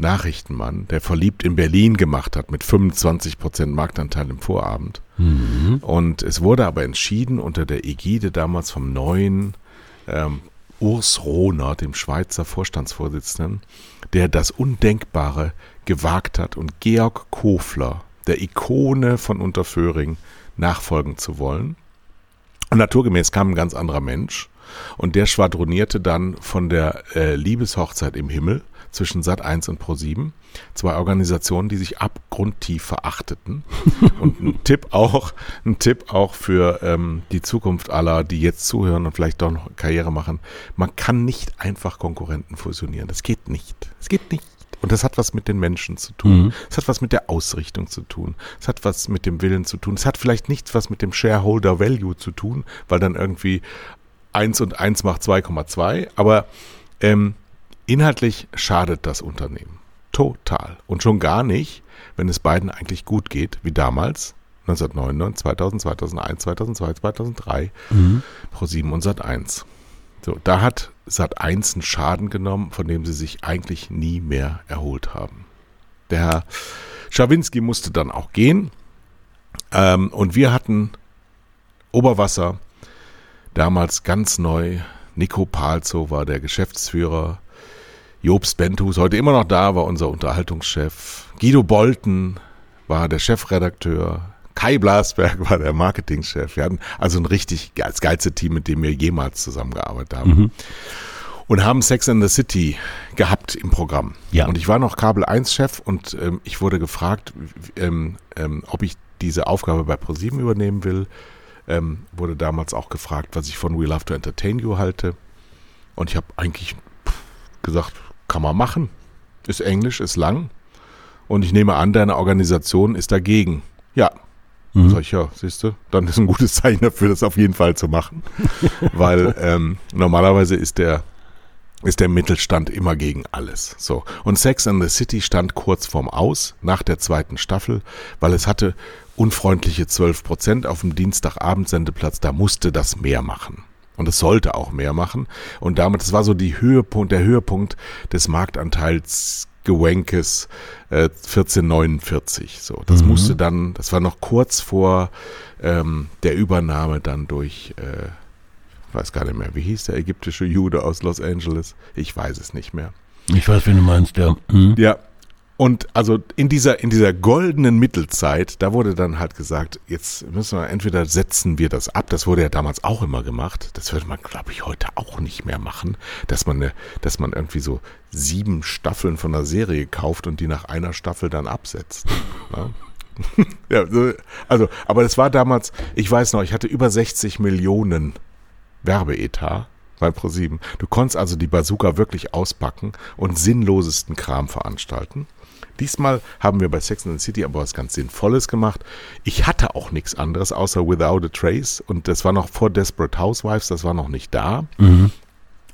Nachrichtenmann, der verliebt in Berlin gemacht hat mit 25 Prozent Marktanteil im Vorabend. Mhm. Und es wurde aber entschieden unter der Ägide damals vom neuen ähm, Urs Rohner, dem Schweizer Vorstandsvorsitzenden, der das Undenkbare gewagt hat und Georg Kofler, der Ikone von Unterföhring, nachfolgen zu wollen. Und naturgemäß kam ein ganz anderer Mensch und der schwadronierte dann von der äh, Liebeshochzeit im Himmel zwischen Sat 1 und Pro 7. Zwei Organisationen, die sich abgrundtief verachteten. Und ein Tipp auch, ein Tipp auch für ähm, die Zukunft aller, die jetzt zuhören und vielleicht doch noch Karriere machen. Man kann nicht einfach Konkurrenten fusionieren. Das geht nicht. Es geht nicht. Und das hat was mit den Menschen zu tun. Mhm. Es hat was mit der Ausrichtung zu tun. Es hat was mit dem Willen zu tun. Es hat vielleicht nichts was mit dem Shareholder Value zu tun, weil dann irgendwie 1 und 1 macht 2,2. Aber ähm, inhaltlich schadet das Unternehmen. Total. Und schon gar nicht, wenn es beiden eigentlich gut geht, wie damals, 1999, 2000, 2001, 2002, 2003, Mhm. Pro 7 und Sat 1. So, da hat Sat 1 einen Schaden genommen, von dem sie sich eigentlich nie mehr erholt haben. Der Herr Schawinski musste dann auch gehen. Ähm, und wir hatten Oberwasser, damals ganz neu. Nico Palzo war der Geschäftsführer. Jobst Bentus, heute immer noch da, war unser Unterhaltungschef. Guido Bolten war der Chefredakteur. Kai Blasberg war der Marketingchef. Wir hatten also ein richtig das geilste Team, mit dem wir jemals zusammengearbeitet haben. Mhm. Und haben Sex in the City gehabt im Programm. Ja. Und ich war noch Kabel 1 Chef und ähm, ich wurde gefragt, ähm, ähm, ob ich diese Aufgabe bei ProSieben übernehmen will. Ähm, wurde damals auch gefragt, was ich von We Love to Entertain You halte. Und ich habe eigentlich gesagt, kann man machen. Ist Englisch, ist lang. Und ich nehme an, deine Organisation ist dagegen. Ja. Mhm. Sag ich, ja, siehst du, dann ist ein gutes Zeichen dafür, das auf jeden Fall zu machen. Weil ähm, normalerweise ist der ist der Mittelstand immer gegen alles. So. Und Sex and the City stand kurz vorm Aus nach der zweiten Staffel, weil es hatte unfreundliche 12 Prozent auf dem Dienstagabend-Sendeplatz. Da musste das mehr machen. Und es sollte auch mehr machen. Und damit, das war so die Höhepunkt, der Höhepunkt des Marktanteils Gewenkes äh, 1449. So, das mhm. musste dann, das war noch kurz vor ähm, der Übernahme dann durch äh, weiß gar nicht mehr, wie hieß der ägyptische Jude aus Los Angeles? Ich weiß es nicht mehr. Ich weiß, wie du meinst, ja. Mhm. Ja. Und also in dieser, in dieser goldenen Mittelzeit, da wurde dann halt gesagt, jetzt müssen wir, entweder setzen wir das ab, das wurde ja damals auch immer gemacht, das würde man, glaube ich, heute auch nicht mehr machen, dass man, eine, dass man irgendwie so sieben Staffeln von einer Serie kauft und die nach einer Staffel dann absetzt. Ne? ja, also, aber das war damals, ich weiß noch, ich hatte über 60 Millionen Werbeetat bei ProSieben. Du konntest also die Bazooka wirklich auspacken und sinnlosesten Kram veranstalten. Diesmal haben wir bei Sex and the City aber was ganz Sinnvolles gemacht. Ich hatte auch nichts anderes außer Without a Trace und das war noch vor Desperate Housewives, das war noch nicht da. Mhm.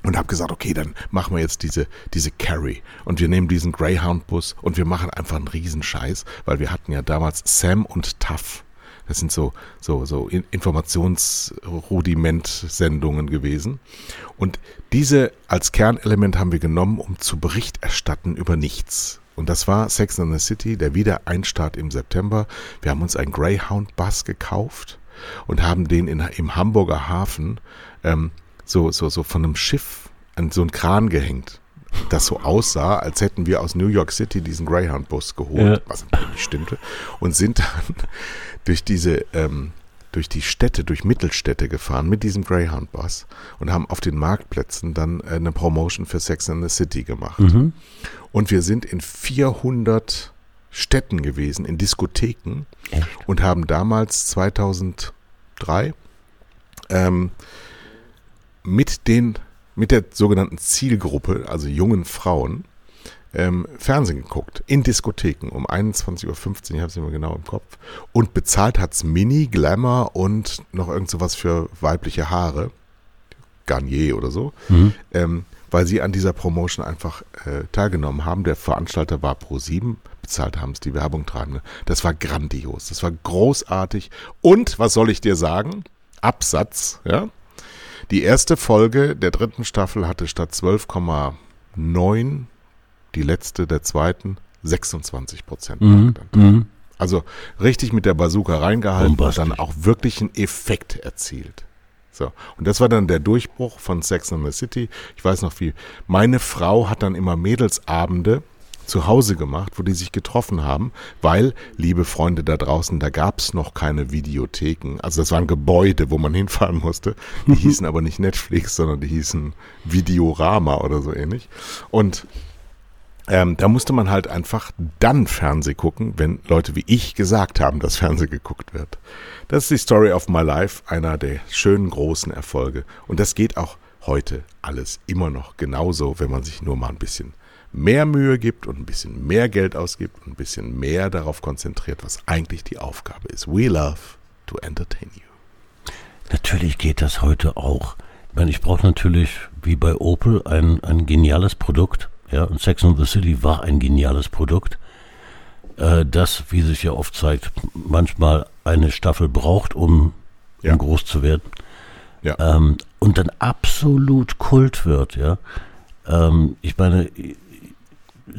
Und habe gesagt, okay, dann machen wir jetzt diese, diese Carry und wir nehmen diesen Greyhound-Bus und wir machen einfach einen Riesenscheiß, weil wir hatten ja damals Sam und Tuff das sind so, so, so Informationsrudiment-Sendungen gewesen. Und diese als Kernelement haben wir genommen, um zu Bericht erstatten über nichts. Und das war Sex in the City, der Wiedereinstart im September. Wir haben uns einen Greyhound-Bus gekauft und haben den in, im Hamburger Hafen ähm, so, so, so von einem Schiff an so einen Kran gehängt das so aussah, als hätten wir aus New York City diesen Greyhound-Bus geholt, ja. was nicht stimmte, und sind dann durch diese, ähm, durch die Städte, durch Mittelstädte gefahren mit diesem Greyhound-Bus und haben auf den Marktplätzen dann äh, eine Promotion für Sex in the City gemacht. Mhm. Und wir sind in 400 Städten gewesen, in Diskotheken Echt? und haben damals 2003 ähm, mit den mit der sogenannten Zielgruppe, also jungen Frauen, ähm, Fernsehen geguckt, in Diskotheken um 21.15 Uhr, ich habe es immer genau im Kopf. Und bezahlt hat es Mini, Glamour und noch irgend sowas für weibliche Haare. Garnier oder so. Mhm. Ähm, weil sie an dieser Promotion einfach äh, teilgenommen haben. Der Veranstalter war Pro7, bezahlt haben es die Werbungtreibende. Das war grandios, das war großartig. Und, was soll ich dir sagen? Absatz, ja, die erste Folge der dritten Staffel hatte statt 12,9, die letzte der zweiten, 26 Prozent. Mhm. Mhm. Also richtig mit der Bazooka reingehalten und dann auch wirklich einen Effekt erzielt. So. Und das war dann der Durchbruch von Sex and the City. Ich weiß noch wie. Meine Frau hat dann immer Mädelsabende zu Hause gemacht, wo die sich getroffen haben, weil, liebe Freunde da draußen, da gab es noch keine Videotheken. Also das waren Gebäude, wo man hinfahren musste. Die hießen aber nicht Netflix, sondern die hießen Videorama oder so ähnlich. Und ähm, da musste man halt einfach dann Fernseh gucken, wenn Leute wie ich gesagt haben, dass Fernseh geguckt wird. Das ist die Story of my life, einer der schönen großen Erfolge. Und das geht auch heute alles immer noch genauso, wenn man sich nur mal ein bisschen mehr Mühe gibt und ein bisschen mehr Geld ausgibt und ein bisschen mehr darauf konzentriert, was eigentlich die Aufgabe ist. We love to entertain you. Natürlich geht das heute auch. Ich meine, ich brauche natürlich, wie bei Opel, ein, ein geniales Produkt. Ja, und Sex and the City war ein geniales Produkt, äh, das, wie sich ja oft zeigt, manchmal eine Staffel braucht, um, ja. um groß zu werden. Ja. Ähm, und dann absolut Kult wird, ja. Ähm, ich meine,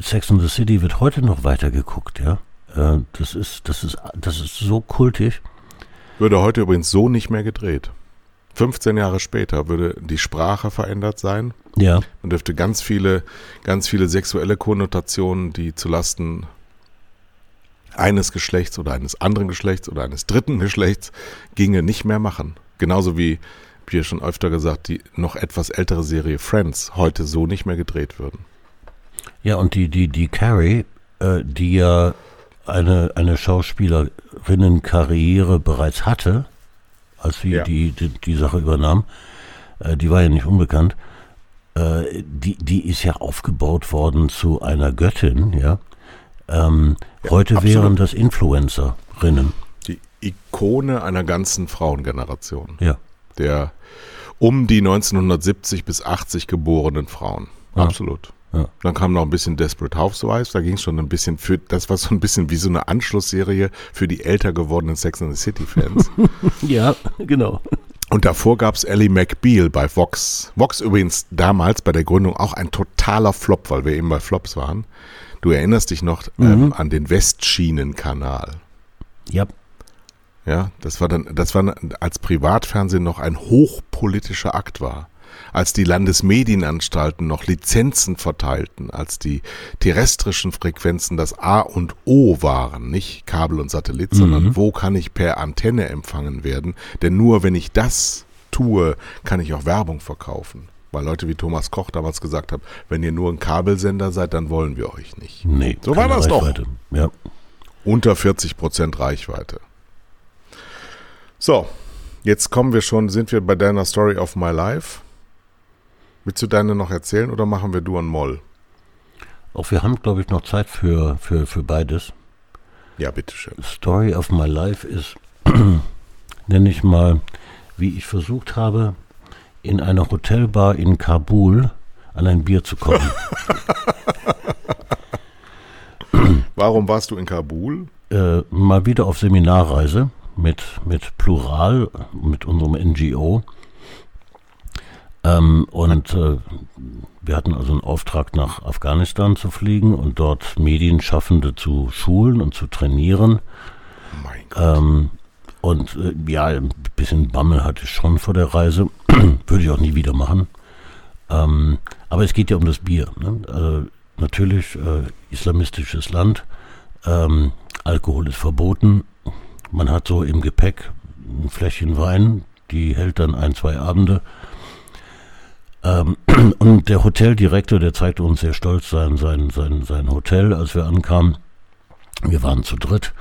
Sex and the City wird heute noch weiter geguckt, ja. Äh, das, ist, das, ist, das ist so kultig. Würde heute übrigens so nicht mehr gedreht. 15 Jahre später würde die Sprache verändert sein. Ja. Man dürfte ganz viele, ganz viele sexuelle Konnotationen, die zulasten eines Geschlechts oder eines anderen Geschlechts oder eines dritten Geschlechts ginge, nicht mehr machen. Genauso wie, wie hier schon öfter gesagt, die noch etwas ältere Serie Friends heute so nicht mehr gedreht würden. Ja, und die, die, die Carrie, äh, die ja eine, eine Schauspielerinnenkarriere bereits hatte, als sie Ja. die, die, die Sache übernahm, äh, die war ja nicht unbekannt, äh, die, die ist ja aufgebaut worden zu einer Göttin, ja. Ähm, Ja, heute absolut. wären das Influencerinnen, Die Ikone einer ganzen Frauengeneration. ja. Der um die 1970 bis 80 geborenen Frauen. Ja. Absolut. Ja. Dann kam noch ein bisschen Desperate Housewives, da ging es schon ein bisschen für, das war so ein bisschen wie so eine Anschlussserie für die älter gewordenen Sex and the City Fans. Ja, genau. Und davor gab's Ellie McBeal bei Vox. Vox übrigens damals bei der Gründung auch ein totaler Flop, weil wir eben bei Flops waren. Du erinnerst dich noch ähm, an den Westschienenkanal. Ja, Ja, das war dann, das war als Privatfernsehen noch ein hochpolitischer Akt war. Als die Landesmedienanstalten noch Lizenzen verteilten, als die terrestrischen Frequenzen das A und O waren, nicht Kabel und Satellit, sondern wo kann ich per Antenne empfangen werden? Denn nur wenn ich das tue, kann ich auch Werbung verkaufen. Weil Leute wie Thomas Koch damals gesagt haben, wenn ihr nur ein Kabelsender seid, dann wollen wir euch nicht. nee. So war das doch. Reichweite. Ja. Unter 40 Prozent Reichweite. So, jetzt kommen wir schon, sind wir bei deiner Story of my life. Willst du deine noch erzählen oder machen wir du und Moll? Auch wir haben, glaube ich, noch Zeit für, für, für beides. Ja, bitteschön. Story of my life ist, nenne ich mal, wie ich versucht habe, in einer Hotelbar in Kabul an ein Bier zu kommen. Warum warst du in Kabul? äh, mal wieder auf Seminarreise mit, mit Plural, mit unserem NGO. Ähm, und äh, wir hatten also einen Auftrag nach Afghanistan zu fliegen und dort Medienschaffende zu schulen und zu trainieren. Mein Gott. Ähm, und äh, ja, ein bisschen Bammel hatte ich schon vor der Reise. Würde ich auch nie wieder machen. Ähm, aber es geht ja um das Bier. Ne? Äh, natürlich, äh, islamistisches Land. Ähm, Alkohol ist verboten. Man hat so im Gepäck ein Fläschchen Wein. Die hält dann ein, zwei Abende. Ähm, und der Hoteldirektor, der zeigte uns sehr stolz sein, sein, sein, sein Hotel, als wir ankamen. Wir waren zu dritt.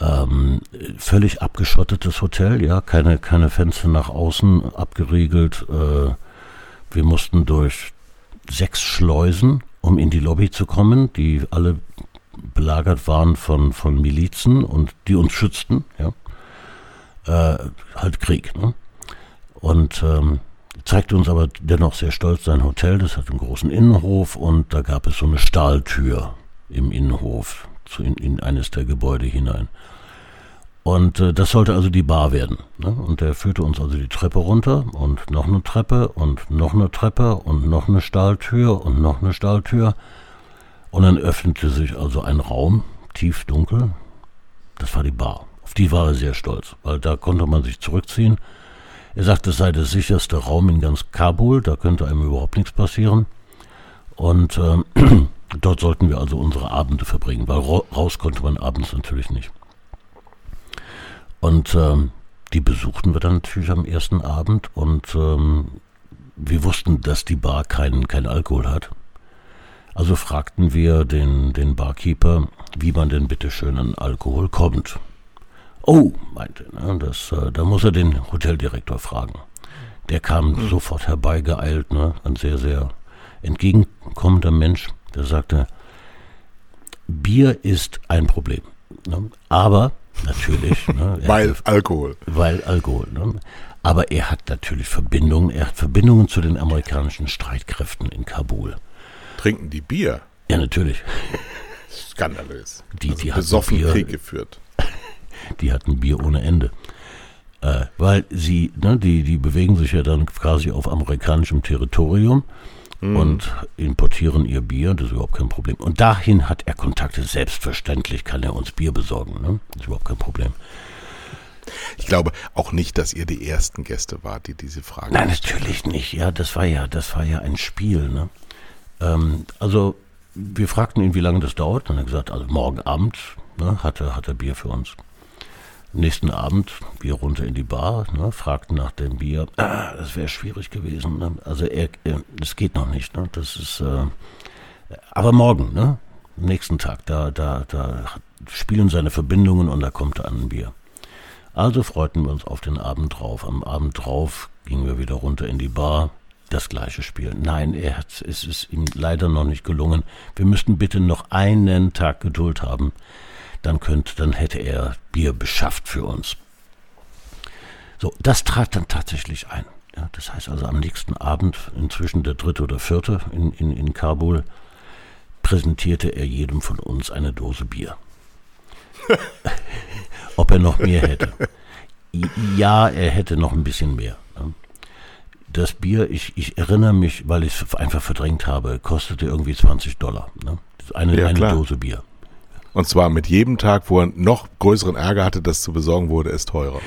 Ähm, völlig abgeschottetes Hotel, ja, keine, keine Fenster nach außen, abgeriegelt. Äh, wir mussten durch sechs Schleusen, um in die Lobby zu kommen, die alle belagert waren von, von Milizen und die uns schützten, ja. Äh, halt Krieg, ne? Und ähm, zeigte uns aber dennoch sehr stolz sein Hotel, das hat einen großen Innenhof und da gab es so eine Stahltür im Innenhof zu in, in eines der Gebäude hinein. Und äh, das sollte also die Bar werden. Ne? Und der führte uns also die Treppe runter und noch eine Treppe und noch eine Treppe und noch eine Stahltür und noch eine Stahltür. Und dann öffnete sich also ein Raum, tief dunkel. Das war die Bar. Auf die war er sehr stolz, weil da konnte man sich zurückziehen. Er sagte, es sei der sicherste Raum in ganz Kabul, da könnte einem überhaupt nichts passieren. Und ähm, dort sollten wir also unsere Abende verbringen, weil ra- raus konnte man abends natürlich nicht. Und ähm, die besuchten wir dann natürlich am ersten Abend und ähm, wir wussten, dass die Bar keinen kein Alkohol hat. Also fragten wir den, den Barkeeper, wie man denn bitte schön an Alkohol kommt. Oh, meinte, ne, das, äh, da muss er den Hoteldirektor fragen. Der kam sofort herbeigeeilt, ne, ein sehr, sehr entgegenkommender Mensch, der sagte, Bier ist ein Problem. Ne, aber natürlich, ne, Weil Alkohol. weil Alkohol. Ne? Aber er hat natürlich Verbindungen, er hat Verbindungen zu den amerikanischen Streitkräften in Kabul. Trinken die Bier? Ja, natürlich. Skandalös. Die- also die besoffen Bier. Krieg geführt. Die hatten Bier ohne Ende. Äh, weil sie, ne, die, die bewegen sich ja dann quasi auf amerikanischem Territorium mhm. und importieren ihr Bier, das ist überhaupt kein Problem. Und dahin hat er Kontakte, selbstverständlich kann er uns Bier besorgen, ne? das ist überhaupt kein Problem. Ich glaube auch nicht, dass ihr die ersten Gäste wart, die diese Frage. Nein, natürlich nicht. Ja, das war ja, das war ja ein Spiel. Ne? Ähm, also wir fragten ihn, wie lange das dauert. Dann hat er gesagt, also morgen Abend ne, hat, er, hat er Bier für uns. Nächsten Abend Bier runter in die Bar, ne, fragten nach dem Bier. Ah, das wäre schwierig gewesen. Ne? Also er, er, das geht noch nicht. Ne? Das ist, äh, aber morgen, ne? Am nächsten Tag, da, da, da spielen seine Verbindungen und da kommt er an ein Bier. Also freuten wir uns auf den Abend drauf. Am Abend drauf gingen wir wieder runter in die Bar. Das gleiche Spiel. Nein, er hat, es ist ihm leider noch nicht gelungen. Wir müssten bitte noch einen Tag Geduld haben. Dann könnte, dann hätte er Bier beschafft für uns. So, das trat dann tatsächlich ein. Ja, das heißt also am nächsten Abend, inzwischen der dritte oder vierte in, in, in Kabul, präsentierte er jedem von uns eine Dose Bier. ob er noch mehr hätte. Ja, er hätte noch ein bisschen mehr. Das Bier, ich, ich erinnere mich, weil ich es einfach verdrängt habe, kostete irgendwie 20 Dollar. Ne? Eine, ja, eine Dose Bier. Und zwar mit jedem Tag, wo er noch größeren Ärger hatte, das zu besorgen wurde, ist teurer.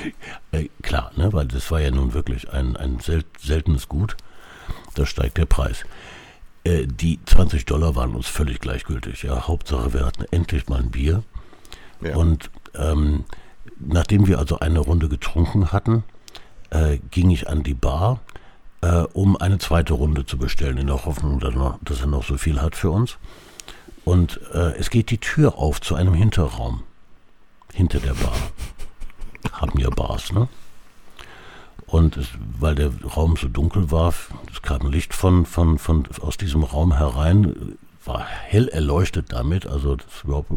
Äh, klar, ne? weil das war ja nun wirklich ein, ein sel seltenes Gut. Da steigt der Preis. Äh, die 20 Dollar waren uns völlig gleichgültig. Ja, Hauptsache, wir hatten endlich mal ein Bier. Ja. Und ähm, nachdem wir also eine Runde getrunken hatten, äh, ging ich an die Bar, äh, um eine zweite Runde zu bestellen, in der Hoffnung, dass, er noch so viel hat für uns. Und äh, es geht die Tür auf zu einem Hinterraum. Hinter der Bar. Haben ja Bars, ne? Und es, weil der Raum so dunkel war, es kam Licht von, von, von, aus diesem Raum herein, war hell erleuchtet damit, also das war überhaupt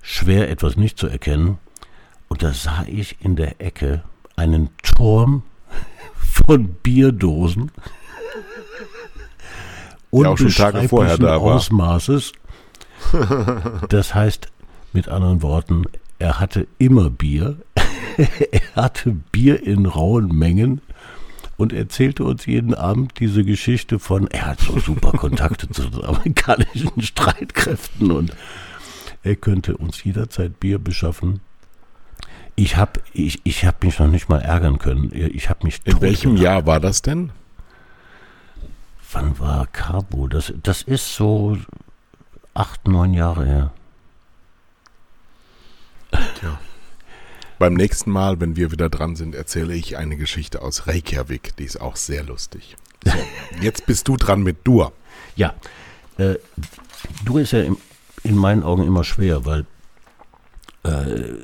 schwer etwas nicht zu erkennen. Und da sah ich in der Ecke einen Turm von Bierdosen. Der auch schon Tage vorher da war. Ausmaßes. Das heißt, mit anderen Worten, er hatte immer Bier. er hatte Bier in rauen Mengen und erzählte uns jeden Abend diese Geschichte von, er hat so super Kontakte zu den amerikanischen Streitkräften und er könnte uns jederzeit Bier beschaffen. Ich habe ich, ich hab mich noch nicht mal ärgern können. Ich habe mich In welchem Jahr war das denn? Wann war Cabo? Das, das ist so acht, neun Jahre her. Tja. Beim nächsten Mal, wenn wir wieder dran sind, erzähle ich eine Geschichte aus Reykjavik. Die ist auch sehr lustig. So, jetzt bist du dran mit Dur. Ja. Äh, Dur ist ja im in meinen Augen immer schwer, weil äh,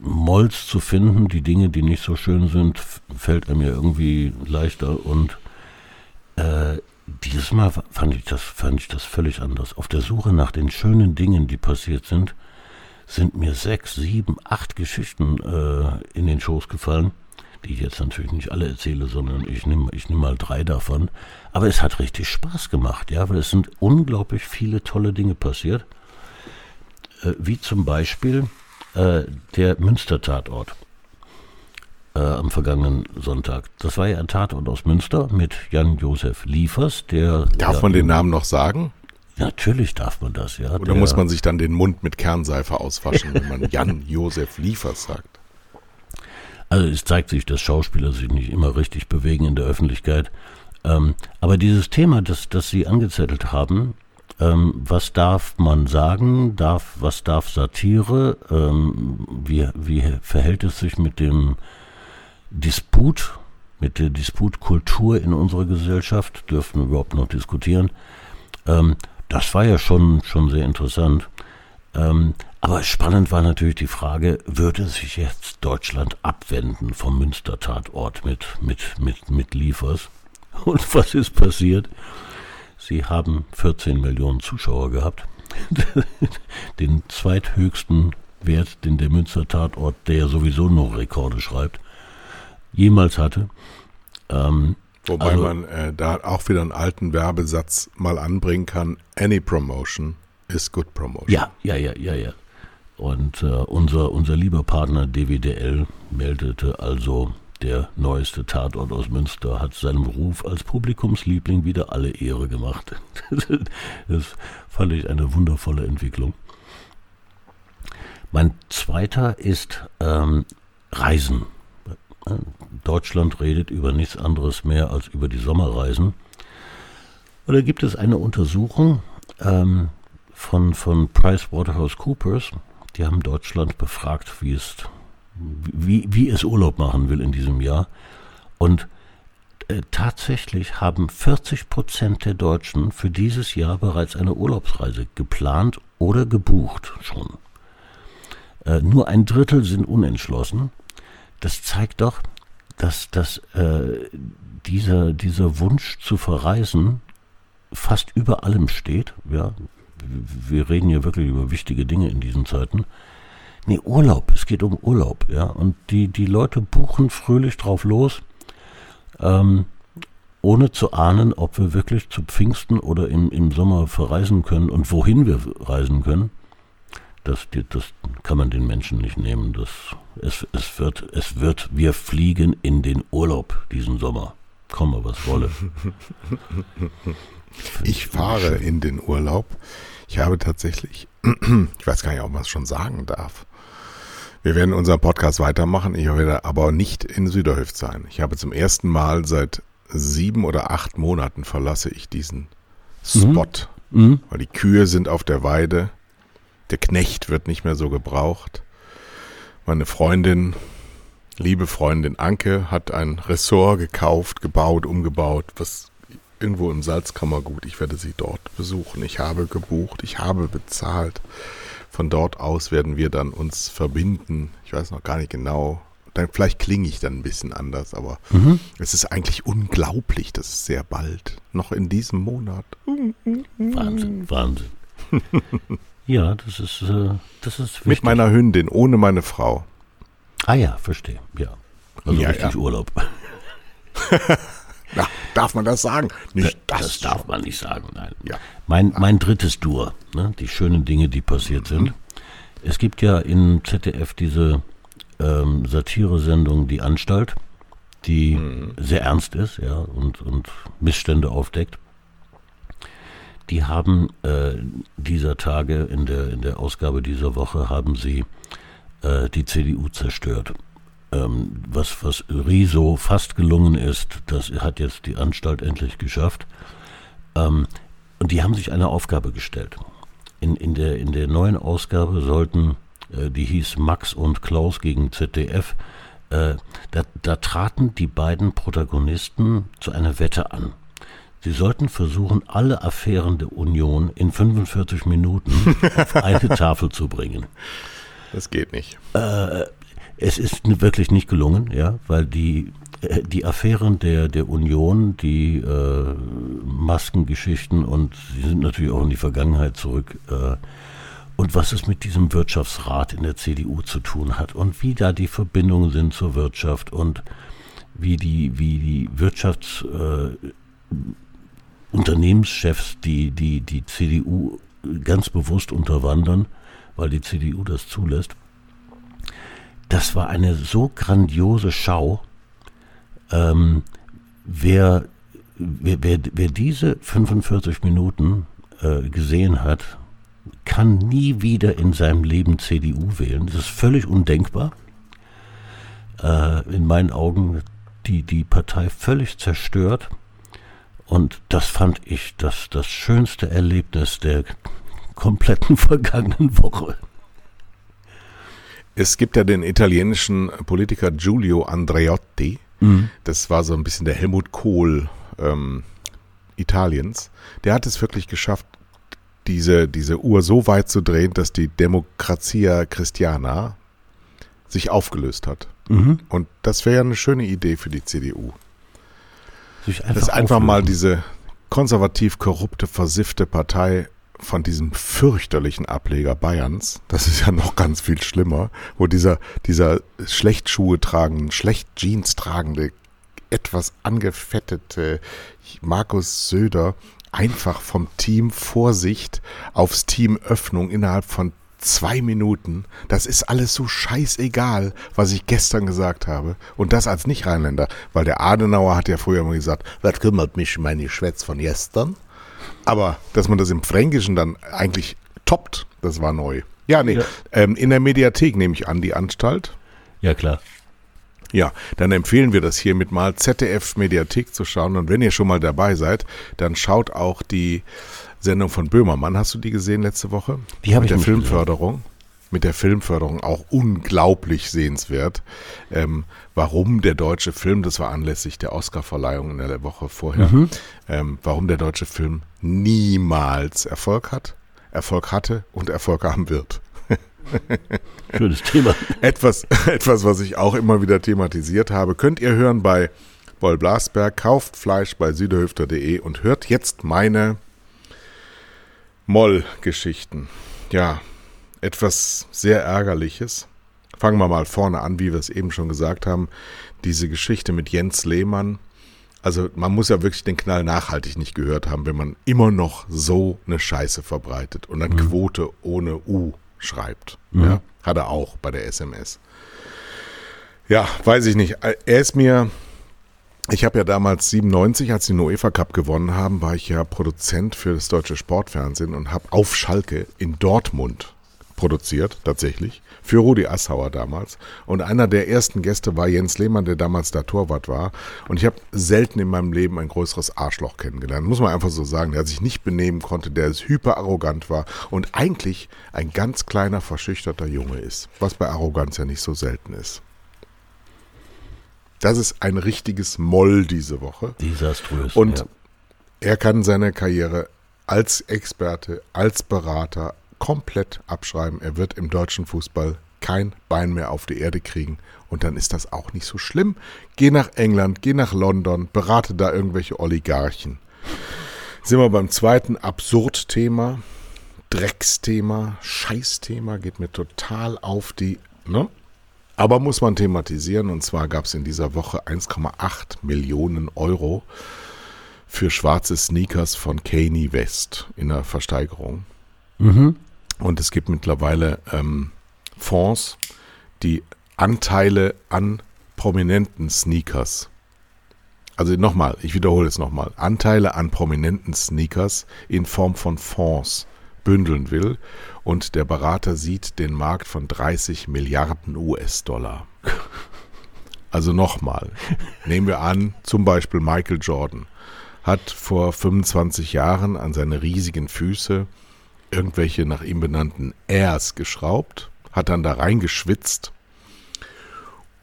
Molls zu finden, die Dinge, die nicht so schön sind, fällt mir irgendwie leichter und äh, dieses Mal fand ich das, fand ich das völlig anders. Auf der Suche nach den schönen Dingen, die passiert sind, sind mir sechs, sieben, acht Geschichten äh, in den Schoß gefallen, die ich jetzt natürlich nicht alle erzähle, sondern ich nehme ich nehm mal drei davon. Aber es hat richtig Spaß gemacht, ja, weil es sind unglaublich viele tolle Dinge passiert. Äh, wie zum Beispiel äh, der Münster-Tatort äh, am vergangenen Sonntag. Das war ja ein Tatort aus Münster mit Jan-Josef Liefers, der. Darf man den Namen noch sagen? Natürlich darf man das, ja. Oder der, muss man sich dann den Mund mit Kernseife auswaschen, wenn man Jan-Josef Liefers sagt? Also es zeigt sich, dass Schauspieler sich nicht immer richtig bewegen in der Öffentlichkeit. Ähm, aber dieses Thema, das, das Sie angezettelt haben, ähm, was darf man sagen? Darf, was darf Satire? Ähm, wie, wie verhält es sich mit dem Disput, mit der Disputkultur in unserer Gesellschaft? Dürfen wir überhaupt noch diskutieren? Ähm, das war ja schon, schon sehr interessant. Ähm, aber spannend war natürlich die Frage, würde sich jetzt Deutschland abwenden vom Münster-Tatort mit, mit, mit, mit Liefers? Und was ist passiert? Sie haben 14 Millionen Zuschauer gehabt. den zweithöchsten Wert, den der Münster Tatort, der ja sowieso noch Rekorde schreibt, jemals hatte. Ähm, Wobei also, man äh, da auch wieder einen alten Werbesatz mal anbringen kann. Any promotion is good promotion. Ja, ja, ja, ja, ja. Und äh, unser, unser lieber Partner DWDL meldete also der neueste Tatort aus Münster, hat seinem Ruf als Publikumsliebling wieder alle Ehre gemacht. Das fand ich eine wundervolle Entwicklung. Mein zweiter ist ähm, Reisen. Deutschland redet über nichts anderes mehr als über die Sommerreisen. Da gibt es eine Untersuchung ähm, von, von PricewaterhouseCoopers. Die haben Deutschland befragt, wie es, wie, wie es Urlaub machen will in diesem Jahr. Und äh, tatsächlich haben 40 Prozent der Deutschen für dieses Jahr bereits eine Urlaubsreise geplant oder gebucht schon. Äh, nur ein Drittel sind unentschlossen. Das zeigt doch, dass, dass äh, dieser, dieser Wunsch zu verreisen fast über allem steht. Ja, wir reden hier wirklich über wichtige Dinge in diesen Zeiten. Nee, Urlaub, es geht um Urlaub, ja. Und die, die Leute buchen fröhlich drauf los, ähm, ohne zu ahnen, ob wir wirklich zu Pfingsten oder im, im Sommer verreisen können und wohin wir reisen können. Das, das kann man den Menschen nicht nehmen. Das, es, es, wird, es wird, wir fliegen in den Urlaub diesen Sommer. Komme, was wolle. Ich fahre in den Urlaub. Ich habe tatsächlich, ich weiß gar nicht, ob man es schon sagen darf. Wir werden unseren Podcast weitermachen. Ich werde aber nicht in Süderhöft sein. Ich habe zum ersten Mal seit sieben oder acht Monaten verlasse ich diesen Spot, mhm. Mhm. weil die Kühe sind auf der Weide. Der Knecht wird nicht mehr so gebraucht. Meine Freundin, liebe Freundin Anke, hat ein Ressort gekauft, gebaut, umgebaut, was irgendwo im Salzkammergut. Ich werde sie dort besuchen. Ich habe gebucht, ich habe bezahlt. Von dort aus werden wir dann uns verbinden. Ich weiß noch gar nicht genau. Dann, vielleicht klinge ich dann ein bisschen anders, aber mhm. es ist eigentlich unglaublich, dass es sehr bald, noch in diesem Monat. Wahnsinn, Wahnsinn. ja, das ist, äh, das ist wichtig. Mit meiner Hündin, ohne meine Frau. Ah ja, verstehe, ja. Also ja, richtig ja. Urlaub. Na, darf man das sagen? Nicht das, das darf man nicht sagen, nein. Ja. Mein, mein drittes Dur, ne, die schönen Dinge, die passiert sind. Mhm. Es gibt ja in ZDF diese ähm, Satire-Sendung Die Anstalt, die mhm. sehr ernst ist ja, und, und Missstände aufdeckt. Die haben äh, dieser Tage, in der, in der Ausgabe dieser Woche, haben sie äh, die CDU zerstört ähm, was, was Riso fast gelungen ist, das hat jetzt die Anstalt endlich geschafft. Ähm, und die haben sich eine Aufgabe gestellt. In, in, der, in der neuen Ausgabe sollten, äh, die hieß Max und Klaus gegen ZDF, äh, da, da traten die beiden Protagonisten zu einer Wette an. Sie sollten versuchen, alle Affären der Union in 45 Minuten auf eine Tafel zu bringen. Das geht nicht. Äh, es ist wirklich nicht gelungen, ja, weil die äh, die Affären der, der Union, die äh, Maskengeschichten und sie sind natürlich auch in die Vergangenheit zurück. Äh, und was es mit diesem Wirtschaftsrat in der CDU zu tun hat und wie da die Verbindungen sind zur Wirtschaft und wie die, wie die Wirtschaftsunternehmenschefs äh, die, die, die CDU ganz bewusst unterwandern, weil die CDU das zulässt das war eine so grandiose Schau. Ähm, wer, wer, wer, wer, diese 45 Minuten äh, gesehen hat, kann nie wieder in seinem Leben CDU wählen. Das ist völlig undenkbar. Äh, in meinen Augen die, die Partei völlig zerstört. Und das fand ich das, das schönste Erlebnis der kompletten vergangenen Woche. Es gibt ja den italienischen Politiker Giulio Andreotti. Mhm. Das war so ein bisschen der Helmut Kohl ähm, Italiens. Der hat es wirklich geschafft, diese, diese Uhr so weit zu drehen, dass die Demokratia Christiana sich aufgelöst hat. Mhm. Und das wäre ja eine schöne Idee für die CDU. Einfach dass einfach auflösen. mal diese konservativ korrupte, versiffte Partei von diesem fürchterlichen Ableger Bayerns, das ist ja noch ganz viel schlimmer, wo dieser, dieser schlecht Schuhe tragende, schlecht Jeans tragende, etwas angefettete Markus Söder einfach vom Team Vorsicht aufs Team Öffnung innerhalb von zwei Minuten. Das ist alles so scheißegal, was ich gestern gesagt habe. Und das als Nicht-Rheinländer. Weil der Adenauer hat ja früher immer gesagt, was kümmert mich meine Schwätz von gestern? Aber dass man das im Fränkischen dann eigentlich toppt, das war neu. Ja, nee, ja. Ähm, in der Mediathek nehme ich an, die Anstalt. Ja, klar. Ja, dann empfehlen wir das hiermit mal, ZDF Mediathek zu schauen. Und wenn ihr schon mal dabei seid, dann schaut auch die Sendung von Böhmermann. Hast du die gesehen letzte Woche? Die habe ich Mit der Filmförderung. Gesehen. Mit der Filmförderung auch unglaublich sehenswert. Ähm, warum der deutsche Film, das war anlässlich der Oscarverleihung in der Woche vorher, mhm. ähm, warum der deutsche Film niemals Erfolg hat, Erfolg hatte und Erfolg haben wird. Schönes Thema. Etwas, etwas, was ich auch immer wieder thematisiert habe, könnt ihr hören bei Boll Blasberg. Kauft Fleisch bei süderhüfter.de und hört jetzt meine Moll-Geschichten. Ja, etwas sehr Ärgerliches. Fangen wir mal vorne an, wie wir es eben schon gesagt haben. Diese Geschichte mit Jens Lehmann. Also man muss ja wirklich den Knall nachhaltig nicht gehört haben, wenn man immer noch so eine Scheiße verbreitet und dann mhm. Quote ohne U schreibt. Mhm. Ja, hat er auch bei der SMS. Ja, weiß ich nicht. Er ist mir, ich habe ja damals 97, als die Noefa Cup gewonnen haben, war ich ja Produzent für das deutsche Sportfernsehen und habe auf Schalke in Dortmund produziert, tatsächlich, für Rudi Assauer damals. Und einer der ersten Gäste war Jens Lehmann, der damals da Torwart war. Und ich habe selten in meinem Leben ein größeres Arschloch kennengelernt. Muss man einfach so sagen, der sich nicht benehmen konnte, der hyper arrogant war und eigentlich ein ganz kleiner, verschüchterter Junge ist. Was bei Arroganz ja nicht so selten ist. Das ist ein richtiges Moll diese Woche. Desaströs. Und ja. er kann seine Karriere als Experte, als Berater, komplett abschreiben. Er wird im deutschen Fußball kein Bein mehr auf die Erde kriegen. Und dann ist das auch nicht so schlimm. Geh nach England, geh nach London, berate da irgendwelche Oligarchen. Sind wir beim zweiten Absurdthema, Drecksthema, Scheißthema, geht mir total auf die, ne? Aber muss man thematisieren. Und zwar gab es in dieser Woche 1,8 Millionen Euro für schwarze Sneakers von Kanye West in der Versteigerung. Mhm. Und es gibt mittlerweile ähm, Fonds, die Anteile an prominenten Sneakers, also nochmal, ich wiederhole es nochmal, Anteile an prominenten Sneakers in Form von Fonds bündeln will. Und der Berater sieht den Markt von 30 Milliarden US-Dollar. Also nochmal, nehmen wir an, zum Beispiel Michael Jordan hat vor 25 Jahren an seine riesigen Füße irgendwelche nach ihm benannten Airs geschraubt, hat dann da reingeschwitzt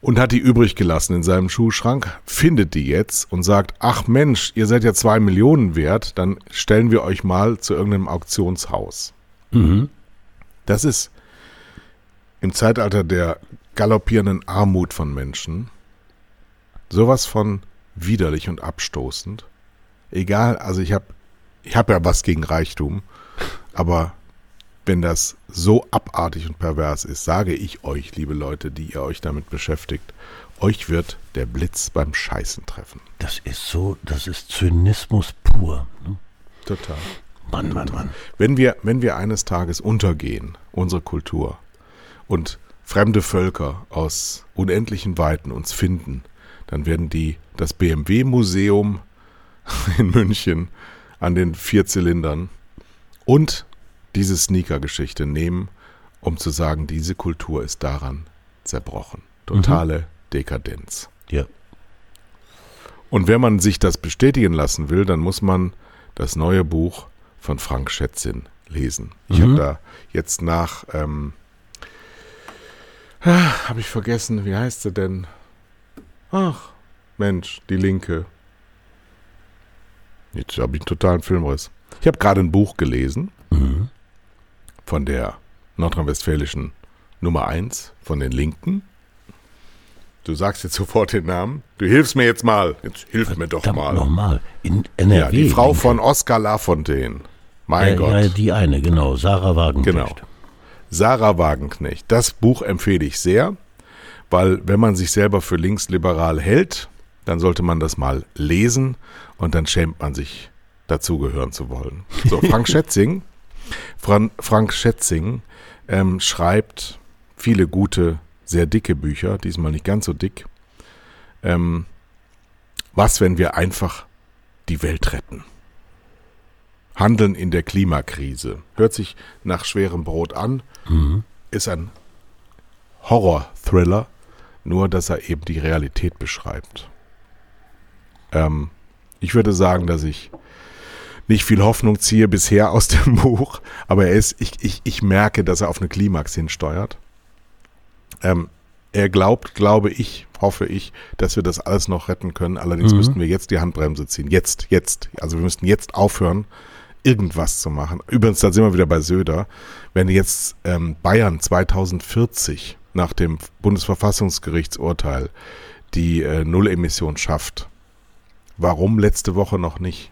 und hat die übrig gelassen in seinem Schuhschrank, findet die jetzt und sagt, ach Mensch, ihr seid ja zwei Millionen wert, dann stellen wir euch mal zu irgendeinem Auktionshaus. Mhm. Das ist im Zeitalter der galoppierenden Armut von Menschen sowas von widerlich und abstoßend. Egal, also ich habe ich hab ja was gegen Reichtum, aber wenn das so abartig und pervers ist, sage ich euch, liebe Leute, die ihr euch damit beschäftigt, euch wird der Blitz beim Scheißen treffen. Das ist so, das ist Zynismus pur. Ne? Total. Mann, Mann, Mann. Wenn wir, wenn wir eines Tages untergehen, unsere Kultur, und fremde Völker aus unendlichen Weiten uns finden, dann werden die das BMW-Museum in München an den vier Zylindern und diese Sneaker-Geschichte nehmen, um zu sagen, diese Kultur ist daran zerbrochen. Totale mhm. Dekadenz. Ja. Und wenn man sich das bestätigen lassen will, dann muss man das neue Buch von Frank Schätzin lesen. Ich mhm. habe da jetzt nach, ähm, ah, habe ich vergessen, wie heißt sie denn? Ach, Mensch, die Linke. Jetzt habe ich einen totalen Filmriss. Ich habe gerade ein Buch gelesen mhm. Von der nordrhein-westfälischen Nummer 1 von den Linken. Du sagst jetzt sofort den Namen. Du hilfst mir jetzt mal. Jetzt hilf Verdammt mir doch mal. Nochmal. In NRW. Ja, die Frau von Oskar Lafontaine. Mein ja, Gott. Ja, die eine, genau. Sarah Wagenknecht. Genau. Sarah Wagenknecht. Das Buch empfehle ich sehr, weil wenn man sich selber für linksliberal hält, dann sollte man das mal lesen und dann schämt man sich dazugehören zu wollen. So, Frank Schätzing Fran Frank Schätzing ähm, schreibt viele gute, sehr dicke Bücher, diesmal nicht ganz so dick. Ähm, was, wenn wir einfach die Welt retten? Handeln in der Klimakrise. Hört sich nach schwerem Brot an, Mhm. ist ein Horror-Thriller, nur dass er eben die Realität beschreibt. Ähm, ich würde sagen, dass ich nicht viel Hoffnung ziehe bisher aus dem Buch, aber er ist, ich, ich, ich merke, dass er auf eine Klimax hinsteuert. Ähm, er glaubt, glaube ich, hoffe ich, dass wir das alles noch retten können. Allerdings Mhm. müssten wir jetzt die Handbremse ziehen. Jetzt, jetzt. Also wir müssten jetzt aufhören, irgendwas zu machen. Übrigens, da sind wir wieder bei Söder. Wenn jetzt ähm, Bayern 2040 nach dem Bundesverfassungsgerichtsurteil die äh, Nullemission schafft, warum letzte Woche noch nicht?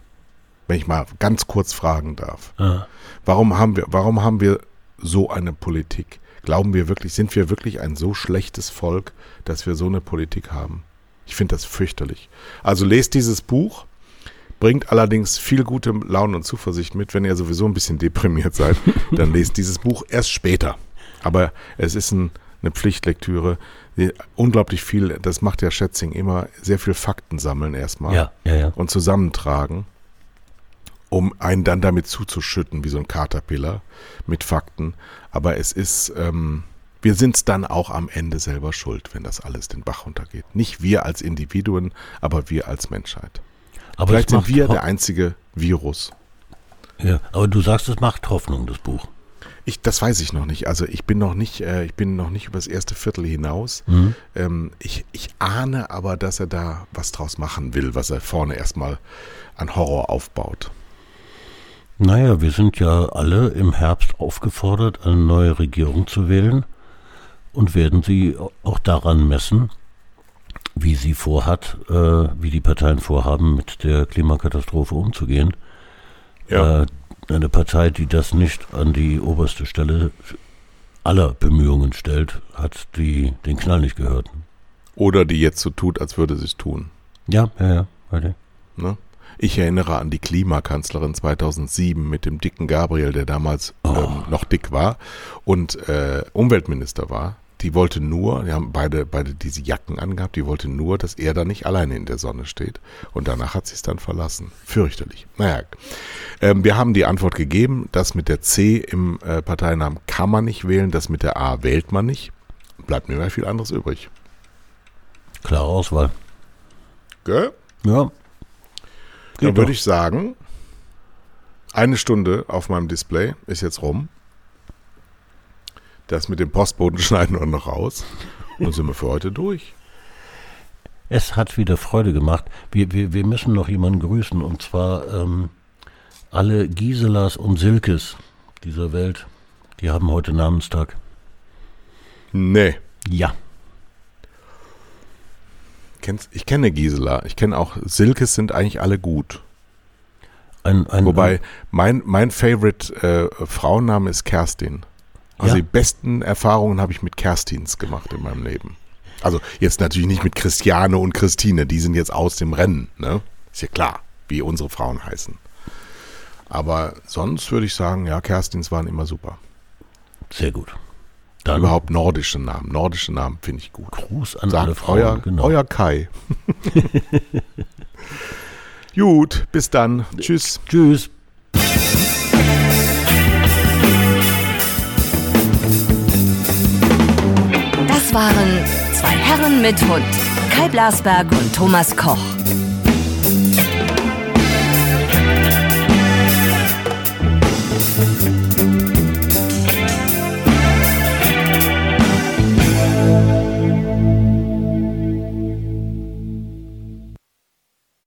Wenn ich mal ganz kurz fragen darf. Ja. Warum haben wir, warum haben wir so eine Politik? Glauben wir wirklich, sind wir wirklich ein so schlechtes Volk, dass wir so eine Politik haben? Ich finde das fürchterlich. Also lest dieses Buch, bringt allerdings viel gute Laune und Zuversicht mit. Wenn ihr sowieso ein bisschen deprimiert seid, dann lest dieses Buch erst später. Aber es ist ein, eine Pflichtlektüre. Unglaublich viel, das macht ja Schätzing immer, sehr viel Fakten sammeln erstmal ja, ja, ja. und zusammentragen, um einen dann damit zuzuschütten, wie so ein Caterpillar mit Fakten. Aber es ist, ähm, wir sind es dann auch am Ende selber schuld, wenn das alles den Bach runtergeht. Nicht wir als Individuen, aber wir als Menschheit. Aber Vielleicht sind wir der einzige Virus. ja, aber du sagst, es macht Hoffnung, das Buch. Ich, das weiß ich noch nicht. Also ich bin noch nicht, äh, ich bin noch nicht über das erste Viertel hinaus. Mhm. Ähm, ich, ich ahne aber, dass er da was draus machen will, was er vorne erstmal an Horror aufbaut. Naja, wir sind ja alle im Herbst aufgefordert, eine neue Regierung zu wählen und werden sie auch daran messen, wie sie vorhat, äh, wie die Parteien vorhaben, mit der Klimakatastrophe umzugehen. Ja. Äh, eine Partei, die das nicht an die oberste Stelle aller Bemühungen stellt, hat die, den Knall nicht gehört. Oder die jetzt so tut, als würde sie es tun. Ja, ja, ja. Weiter. Ne? Ich erinnere an die Klimakanzlerin 2007 mit dem dicken Gabriel, der damals Oh. ähm, noch dick war und äh, Umweltminister war. Die wollte nur, die haben beide, beide diese Jacken angehabt, die wollte nur, dass er da nicht alleine in der Sonne steht. Und danach hat sie es dann verlassen. Fürchterlich. Naja, ähm, wir haben die Antwort gegeben, das mit der C im äh, Parteinamen kann man nicht wählen, das mit der A wählt man nicht. Bleibt mir mehr viel anderes übrig. Klare Auswahl. Gell? Ja. Dann Geht würde doch. ich sagen, eine Stunde auf meinem Display ist jetzt rum. Das mit dem Postboten schneiden wir noch raus. Und sind wir für heute durch. Es hat wieder Freude gemacht. Wir, wir, wir müssen noch jemanden grüßen und zwar ähm, alle Giselas und Silkes dieser Welt. Die haben heute Namenstag. Nee. Ja. Kennst, ich kenne Gisela. Ich kenne auch Silkes sind eigentlich alle gut. Ein, ein, Wobei mein, mein Favorite äh, Frauenname ist Kerstin. Also Ja. die besten Erfahrungen habe ich mit Kerstins gemacht in meinem Leben. Also jetzt natürlich nicht mit Christiane und Christine, die sind jetzt aus dem Rennen, ne? Ist ja klar, wie unsere Frauen heißen. Aber sonst würde ich sagen, ja, Kerstins waren immer super. Sehr gut. Dann Überhaupt nordische Namen. Nordische Namen finde ich gut. Gruß an alle Sagt Frauen. euer, genau. euer Kai. gut, bis dann. Tschüss. Tschüss. Das waren zwei Herren mit Hund. Kai Blasberg und Thomas Koch.